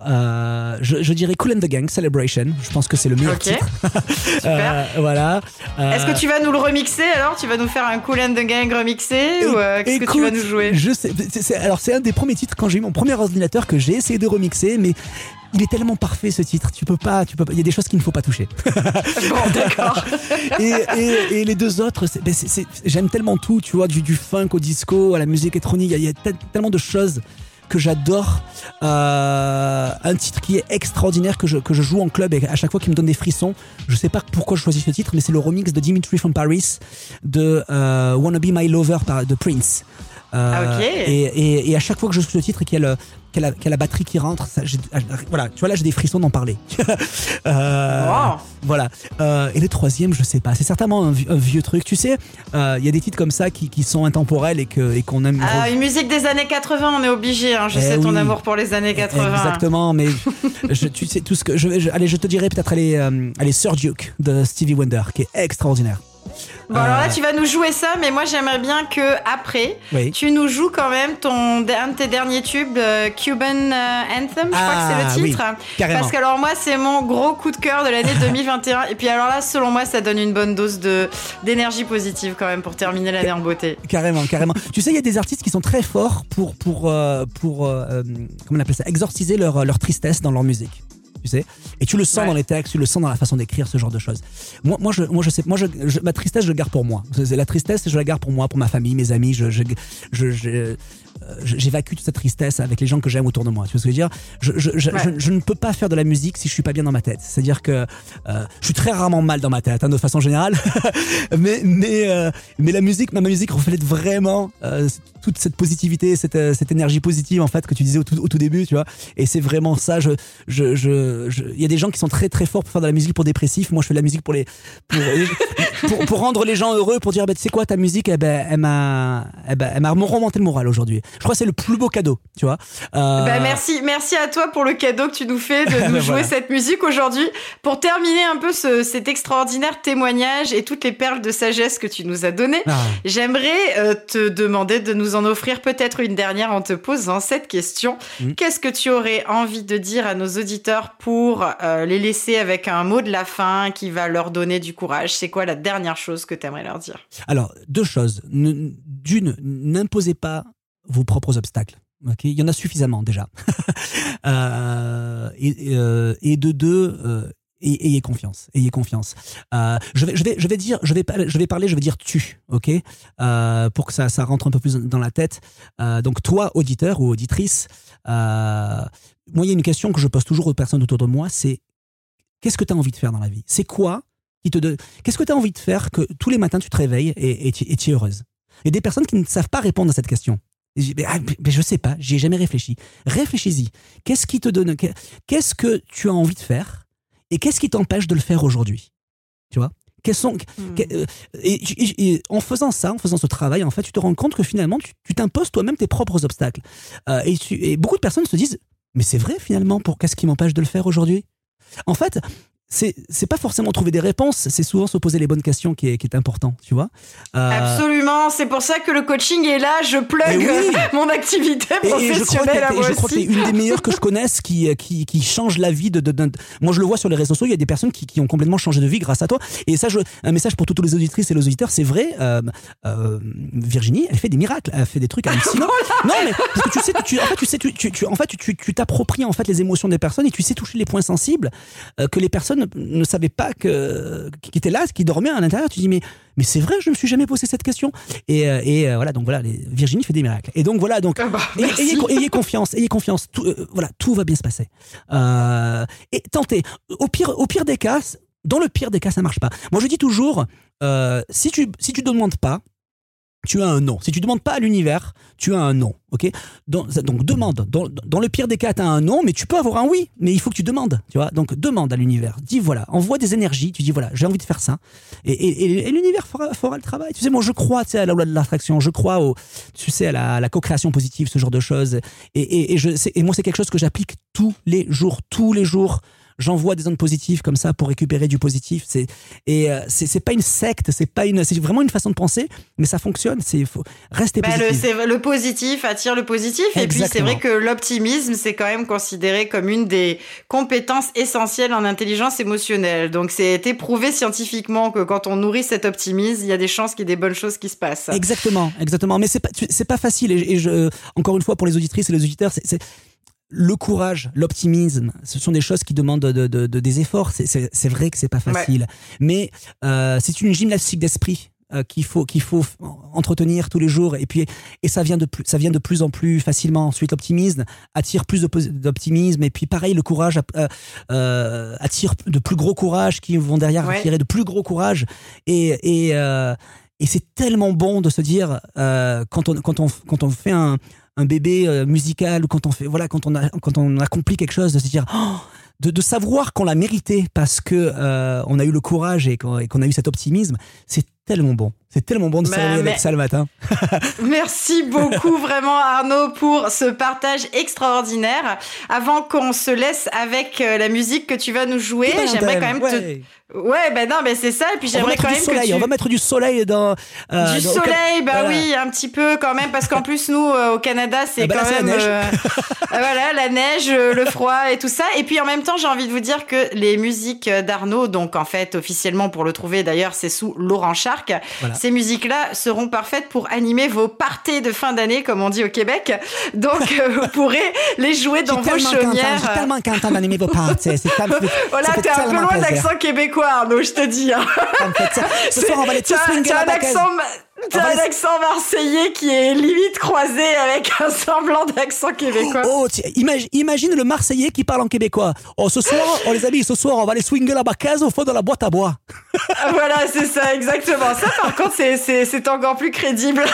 je, je dirais Cool and the Gang Celebration. Je pense que c'est le meilleur Ok. titre. Super. Voilà. Est-ce que tu vas nous le remixer alors? Tu vas nous faire un Cool and the Gang remixé ou euh, qu'est-ce que tu vas nous jouer? Je sais. alors c'est un des premiers titres quand j'ai eu mon premier ordinateur que j'ai essayé de remixer, mais il est tellement parfait ce titre. Tu peux pas. Tu peux. pas- Il y a des choses qu'il ne faut pas toucher. Bon, d'accord. et, et- et les deux autres, ben, j'aime tellement tout, tu vois, du, du funk au disco, à la musique électronique, il y a, il y a tel- tellement de choses que j'adore. Euh, un titre qui est extraordinaire que je, joue en club et à chaque fois qui me donne des frissons. Je sais pas pourquoi je choisis ce titre, mais c'est le remix de Dimitri from Paris de euh, Wanna Be My Lover de Prince. Euh, Ah, et, et, et à chaque fois que je ce titre et qu'il y a, le- qu'il y a la, qu'il y a la batterie qui rentre, ça, j'ai- voilà, tu vois là j'ai des frissons d'en parler. Euh, Wow. Voilà. Euh, et le troisième, je sais pas. C'est certainement un, vi- un vieux truc. Tu sais, il y a des titres comme ça qui, qui sont intemporels et que et qu'on aime. Ah, une musique des années 80, on est obligé. Hein. Je Eh sais ton amour pour les années 80. Exactement, mais je, tu sais tout ce que je, je- allez, je te dirais peut-être aller, euh, allez, Sir Duke de Stevie Wonder, qui est extraordinaire. Bon, alors là, Euh, tu vas nous jouer ça, mais moi, j'aimerais bien que après, Oui. tu nous joues quand même ton, un de tes derniers tubes, euh, Cuban euh, Anthem, je crois Ah, que c'est le oui, titre. carrément. Parce que alors moi, c'est mon gros coup de cœur de l'année 2021. Et puis alors là, selon moi, ça donne une bonne dose d'énergie positive quand même pour terminer l'année en beauté. Carrément, carrément. tu sais, il y a des artistes qui sont très forts pour pour pour euh, comment on appelle ça, exorciser leur leur tristesse dans leur musique. Tu sais, et tu le sens Ouais. dans les textes, tu le sens dans la façon d'écrire ce genre de choses. Moi, moi, je, moi, je sais, moi, je, je- ma tristesse, je la garde pour moi. La tristesse, je la garde pour moi, pour ma famille, mes amis. Je, je, je, je- j'évacue toute cette tristesse avec les gens que j'aime autour de moi. Tu vois ce que je veux dire? Je, je, je, Ouais. je, ne peux pas faire de la musique si je suis pas bien dans ma tête. C'est-à-dire que euh, je suis très rarement mal dans ma tête, hein, de façon générale. mais mais euh, mais la musique, ma musique reflète vraiment euh, toute cette positivité, cette, euh, cette énergie positive en fait que tu disais au tout, au tout début, tu vois. Et c'est vraiment ça. Je je je je- il y a des gens qui sont très très forts pour faire de la musique pour dépressifs. Moi, je fais de la musique pour les pour pour, pour rendre les gens heureux, pour dire bah, tu sais quoi, ta musique, eh ben elle m'a eh ben, elle m'a remonté le moral aujourd'hui. Je crois que c'est le plus beau cadeau, tu vois. Euh, Bah, merci, merci à toi pour le cadeau que tu nous fais de nous jouer voilà. cette musique aujourd'hui. Pour terminer un peu ce- cet extraordinaire témoignage et toutes les perles de sagesse que tu nous as données, ah. J'aimerais euh, te demander de nous en offrir peut-être une dernière en te posant cette question. Mhm. Qu'est-ce que tu aurais envie de dire à nos auditeurs pour euh, les laisser avec un mot de la fin qui va leur donner du courage? C'est quoi la dernière chose que tu aimerais leur dire? Alors, deux choses. Ne- D'une, n'imposez pas vos propres obstacles. Ok, il y en a suffisamment déjà. Euh, et, euh, et de deux, euh, ay- ayez confiance. Ayez confiance. Je vais, je vais, je vais dire, je vais, je vais parler, je vais dire tu. Ok, pour que ça, ça rentre un peu plus dans la tête. Donc toi, auditeur ou auditrice, moi, il y a une question que je pose toujours aux personnes autour de moi, c'est qu'est-ce que tu as envie de faire dans la vie? C'est quoi qui te Qu'est-ce que tu as envie de faire que tous les matins tu te réveilles et et tu et es heureuse? A des personnes qui ne savent pas répondre à cette question. Mais, ah, mais je sais pas, j'y ai jamais réfléchi. Réfléchis-y. Qu'est-ce qui te donne que- Qu'est-ce que tu as envie de faire Et qu'est-ce qui t'empêche de le faire aujourd'hui? Tu vois? Quels sont que- euh, et, et- et en faisant ça, en faisant ce travail, en fait, tu te rends compte que finalement, tu tu t'imposes toi-même tes propres obstacles. Euh, et, tu- et beaucoup de personnes se disent, mais c'est vrai finalement, pour qu'est-ce qui m'empêche de le faire aujourd'hui? En fait, c'est pas forcément trouver des réponses, c'est souvent se poser les bonnes questions qui est, qui est important, tu vois. Euh, Absolument, c'est pour ça que le coaching est là. Je plug mon activité professionnelle. Et, je crois que, je crois que une des meilleures que je connaisse qui qui, qui change la vie de, de, Moi, je le vois sur les réseaux sociaux. Il y a des personnes qui, qui ont complètement changé de vie grâce à toi. Et ça, je, un message pour toutes les auditrices et les auditeurs, c'est vrai. Euh, euh, Virginie, elle fait des miracles, elle fait des trucs hallucinants. non, mais parce que tu sais, tu, en fait, tu sais, tu, tu, en fait, tu t'appropries en fait les émotions des personnes et tu sais toucher les points sensibles que les personnes ne, savait pas que qui était là, qui dormait à l'intérieur. Tu dis mais mais c'est vrai, je me suis jamais posé cette question. Et, euh, et euh, voilà, donc voilà, Virginie fait des miracles. Et donc voilà, donc ah bah, ayez, confiance, ayez confiance. Tout, euh, voilà, tout va bien se passer. et tentez. Au pire, au pire des cas, dans le pire des cas, ça marche pas. Moi, je dis toujours, si tu si tu demandes pas, tu as un non. Si tu demandes pas à l'univers, tu as un non. Ok? Donc, demande. Dans, le pire des cas, tu as un non, mais tu peux avoir un oui. Mais il faut que tu demandes. Tu vois? Donc demande à l'univers. Dis voilà, envoie des énergies. Tu dis voilà, j'ai envie de faire ça. Et, l'univers fera, le travail. Tu sais, moi je crois à la loi de l'attraction. Je crois au, tu sais, à la, co-création positive, ce genre de choses. Et moi c'est quelque chose que j'applique tous les jours, tous les jours j'envoie des ondes positives comme ça pour récupérer du positif. C'est et euh, c'est pas une secte, c'est pas une, c'est vraiment une façon de penser, mais ça fonctionne. C'est faut rester bah, positif. Le, le, positif attire le positif, et puis c'est vrai que l'optimisme c'est quand même considéré comme une des compétences essentielles en intelligence émotionnelle. Donc c'est été prouvé scientifiquement que quand on nourrit cet optimisme, il y a des chances qu'il y ait des bonnes choses qui se passent. Exactement, exactement. Mais c'est pas c'est pas facile. Et, et je, encore une fois pour les auditrices et les auditeurs, c'est le courage, l'optimisme, ce sont des choses qui demandent de, des efforts. C'est vrai que c'est pas facile, mais euh, c'est une gymnastique d'esprit euh, qu'il faut qu'il faut entretenir tous les jours. Et puis et ça vient de plus, ça vient de plus en plus facilement. Ensuite, l'optimisme attire plus d'optimisme. Et puis pareil, le courage euh, attire de plus gros courage qui vont derrière attirer de plus gros courage. Et et et c'est tellement bon de se dire quand on quand on quand on fait un un bébé euh, musical ou quand on fait voilà quand on a quand on accomplit quelque chose de se dire oh, de, de, savoir qu'on l'a mérité parce que euh, on a eu le courage et qu'on a eu cet optimisme c'est tellement bon c'est tellement bon de se bah, avec ça le matin. Merci beaucoup vraiment Arnaud pour ce partage extraordinaire. Avant qu'on se laisse avec euh, la musique que tu vas nous jouer, j'aimerais quand même te Ouais, ben non, mais c'est ça. Et puis j'aimerais quand même que tu... On va mettre du soleil dans. Euh, du soleil, bah oui, un petit peu quand même, parce qu'en plus nous euh, au Canada, c'est ah bah quand même. La neige. Euh, voilà, la neige, le froid et tout ça. Et puis en même temps, j'ai envie de vous dire que les musiques d'Arnaud, donc en fait officiellement pour le trouver d'ailleurs, c'est sous Laurent Charc. Ces musiques-là seront parfaites pour animer vos parties de fin d'année, comme on dit au Québec. Donc vous pourrez les jouer dans vos chaumières. J'ai tellement d'animer vos parties. Voilà, t'es un peu loin de l'accent québécois Arnaud, je te dis. Hein. Ce soir, on va aller tous la accent, T'as un accent marseillais qui est limite croisé avec un semblant d'accent québécois. Oh, imagine, imagine, le marseillais qui parle en québécois. Oh, ce soir, oh les amis, ce soir, on va aller swinger la bacaise au fond de la boîte à bois. Voilà, c'est ça, exactement. Ça, par contre, c'est encore plus crédible.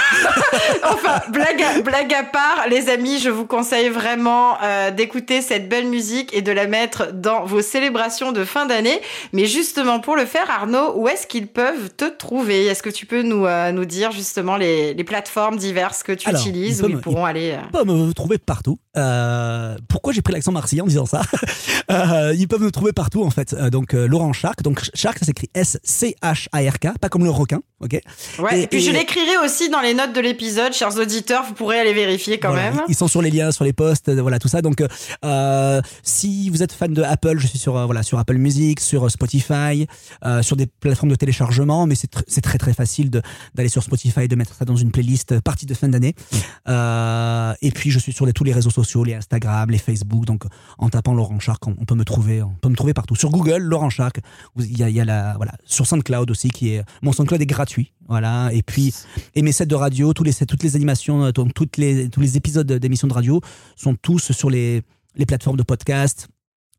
enfin, blague à, blague à part, les amis, je vous conseille vraiment euh, d'écouter cette belle musique et de la mettre dans vos célébrations de fin d'année. Mais justement, pour le faire, Arnaud, où est-ce qu'ils peuvent te trouver? Est-ce que tu peux nous, euh, nous dire dire justement les, plateformes diverses que tu utilises où ils pourront aller. Euh, peuvent me trouver partout. Euh, pourquoi j'ai pris l'accent marseillais en disant ça euh, Ils peuvent me trouver partout en fait. donc Laurent Charc. Donc Charc, ça s'écrit S-C-H-A-R-K, pas comme le requin. Ok? Ouais. Et, puis je l'écrirai aussi dans les notes de l'épisode, chers auditeurs. Vous pourrez aller vérifier quand même. Ils sont sur les liens, sur les posts, voilà tout ça. Donc si vous êtes fan de Apple, je suis sur voilà sur Apple Music, sur Spotify, sur des plateformes de téléchargement, mais c'est très très facile d'aller sur Spotify, de mettre ça dans une playlist euh, partie de fin d'année. Euh, et puis je suis sur les, tous les réseaux sociaux, les Instagram, les Facebook. Donc en tapant Laurent Charc, on, peut me trouver, on peut me trouver partout. Sur Google, Laurent Charc. Il y a, la voilà sur SoundCloud aussi qui est mon SoundCloud est gratuit. Voilà. Et puis et mes sets de radio, tous les toutes les animations, donc toutes les tous les épisodes d'émissions de radio sont tous sur les les plateformes de podcast,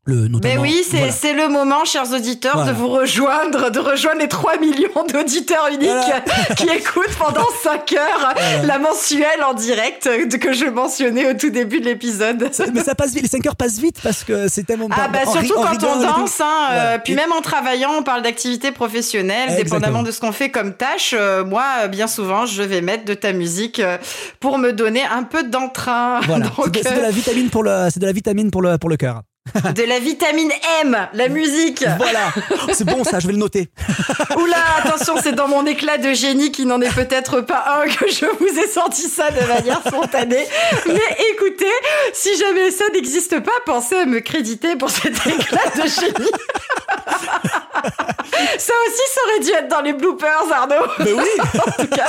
mais oui, c'est le moment, chers auditeurs, de vous rejoindre, de rejoindre les 3 millions d'auditeurs uniques qui écoutent pendant 5 heures la mensuelle en direct que je mentionnais au tout début de l'épisode. Mais ça passe vite, les 5 heures passent vite parce que c'est tellement... Ah bah surtout quand on danse, hein, euh, puis même en travaillant, on parle d'activité professionnelle, dépendamment de ce qu'on fait comme tâche. Euh, moi, bien souvent, je vais mettre de ta musique euh, pour me donner un peu d'entrain. Voilà. c'est de, la vitamine pour le, c'est de la vitamine pour le, pour le cœur. De la vitamine M, la musique. Voilà, c'est bon ça, je vais le noter. Oula, attention, c'est dans mon éclat de génie qui n'en est peut-être pas un que je vous ai sorti ça de manière spontanée. Mais écoutez, si jamais ça n'existe pas, pensez à me créditer pour cet éclat de génie. Ça aussi, ça aurait dû être dans les bloopers, Arnaud. Mais oui. en tout cas.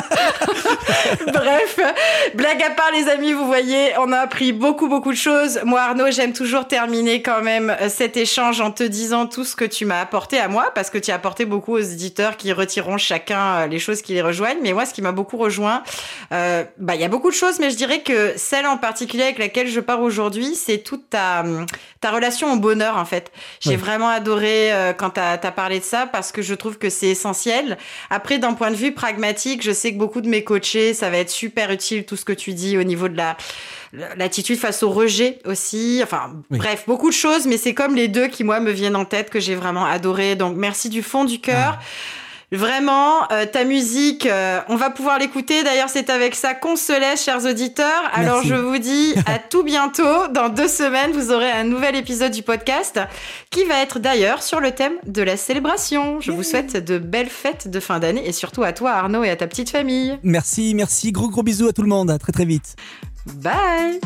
Bref, blague à part, les amis, vous voyez, on a appris beaucoup, beaucoup de choses. Moi, Arnaud, j'aime toujours terminer quand même cet échange en te disant tout ce que tu m'as apporté à moi, parce que tu as apporté beaucoup aux éditeurs qui retireront chacun euh, les choses qui les rejoignent. Mais moi, ce qui m'a beaucoup rejoint, euh, bah, il y a beaucoup de choses, mais je dirais que celle en particulier avec laquelle je pars aujourd'hui, c'est toute ta, ta relation au bonheur, en fait. J'ai vraiment adoré euh, quand tu as, parlé de ça, parce que je trouve que c'est essentiel. Après, d'un point de vue pragmatique, je sais que beaucoup de mes coachés, ça va être super utile tout ce que tu dis au niveau de la l'attitude face au rejet aussi. Enfin, Oui. bref, beaucoup de choses, mais c'est comme les deux qui moi me viennent en tête que j'ai vraiment adoré. Donc merci du fond du cœur. Vraiment, euh, ta musique, euh, on va pouvoir l'écouter. D'ailleurs, c'est avec ça qu'on se laisse, chers auditeurs. Alors, Merci. je vous dis à tout bientôt. Dans deux semaines, vous aurez un nouvel épisode du podcast qui va être d'ailleurs sur le thème de la célébration. Je vous souhaite de belles fêtes de fin d'année et surtout à toi, Arnaud, et à ta petite famille. Merci, merci, gros gros bisous à tout le monde, à très très vite. Bye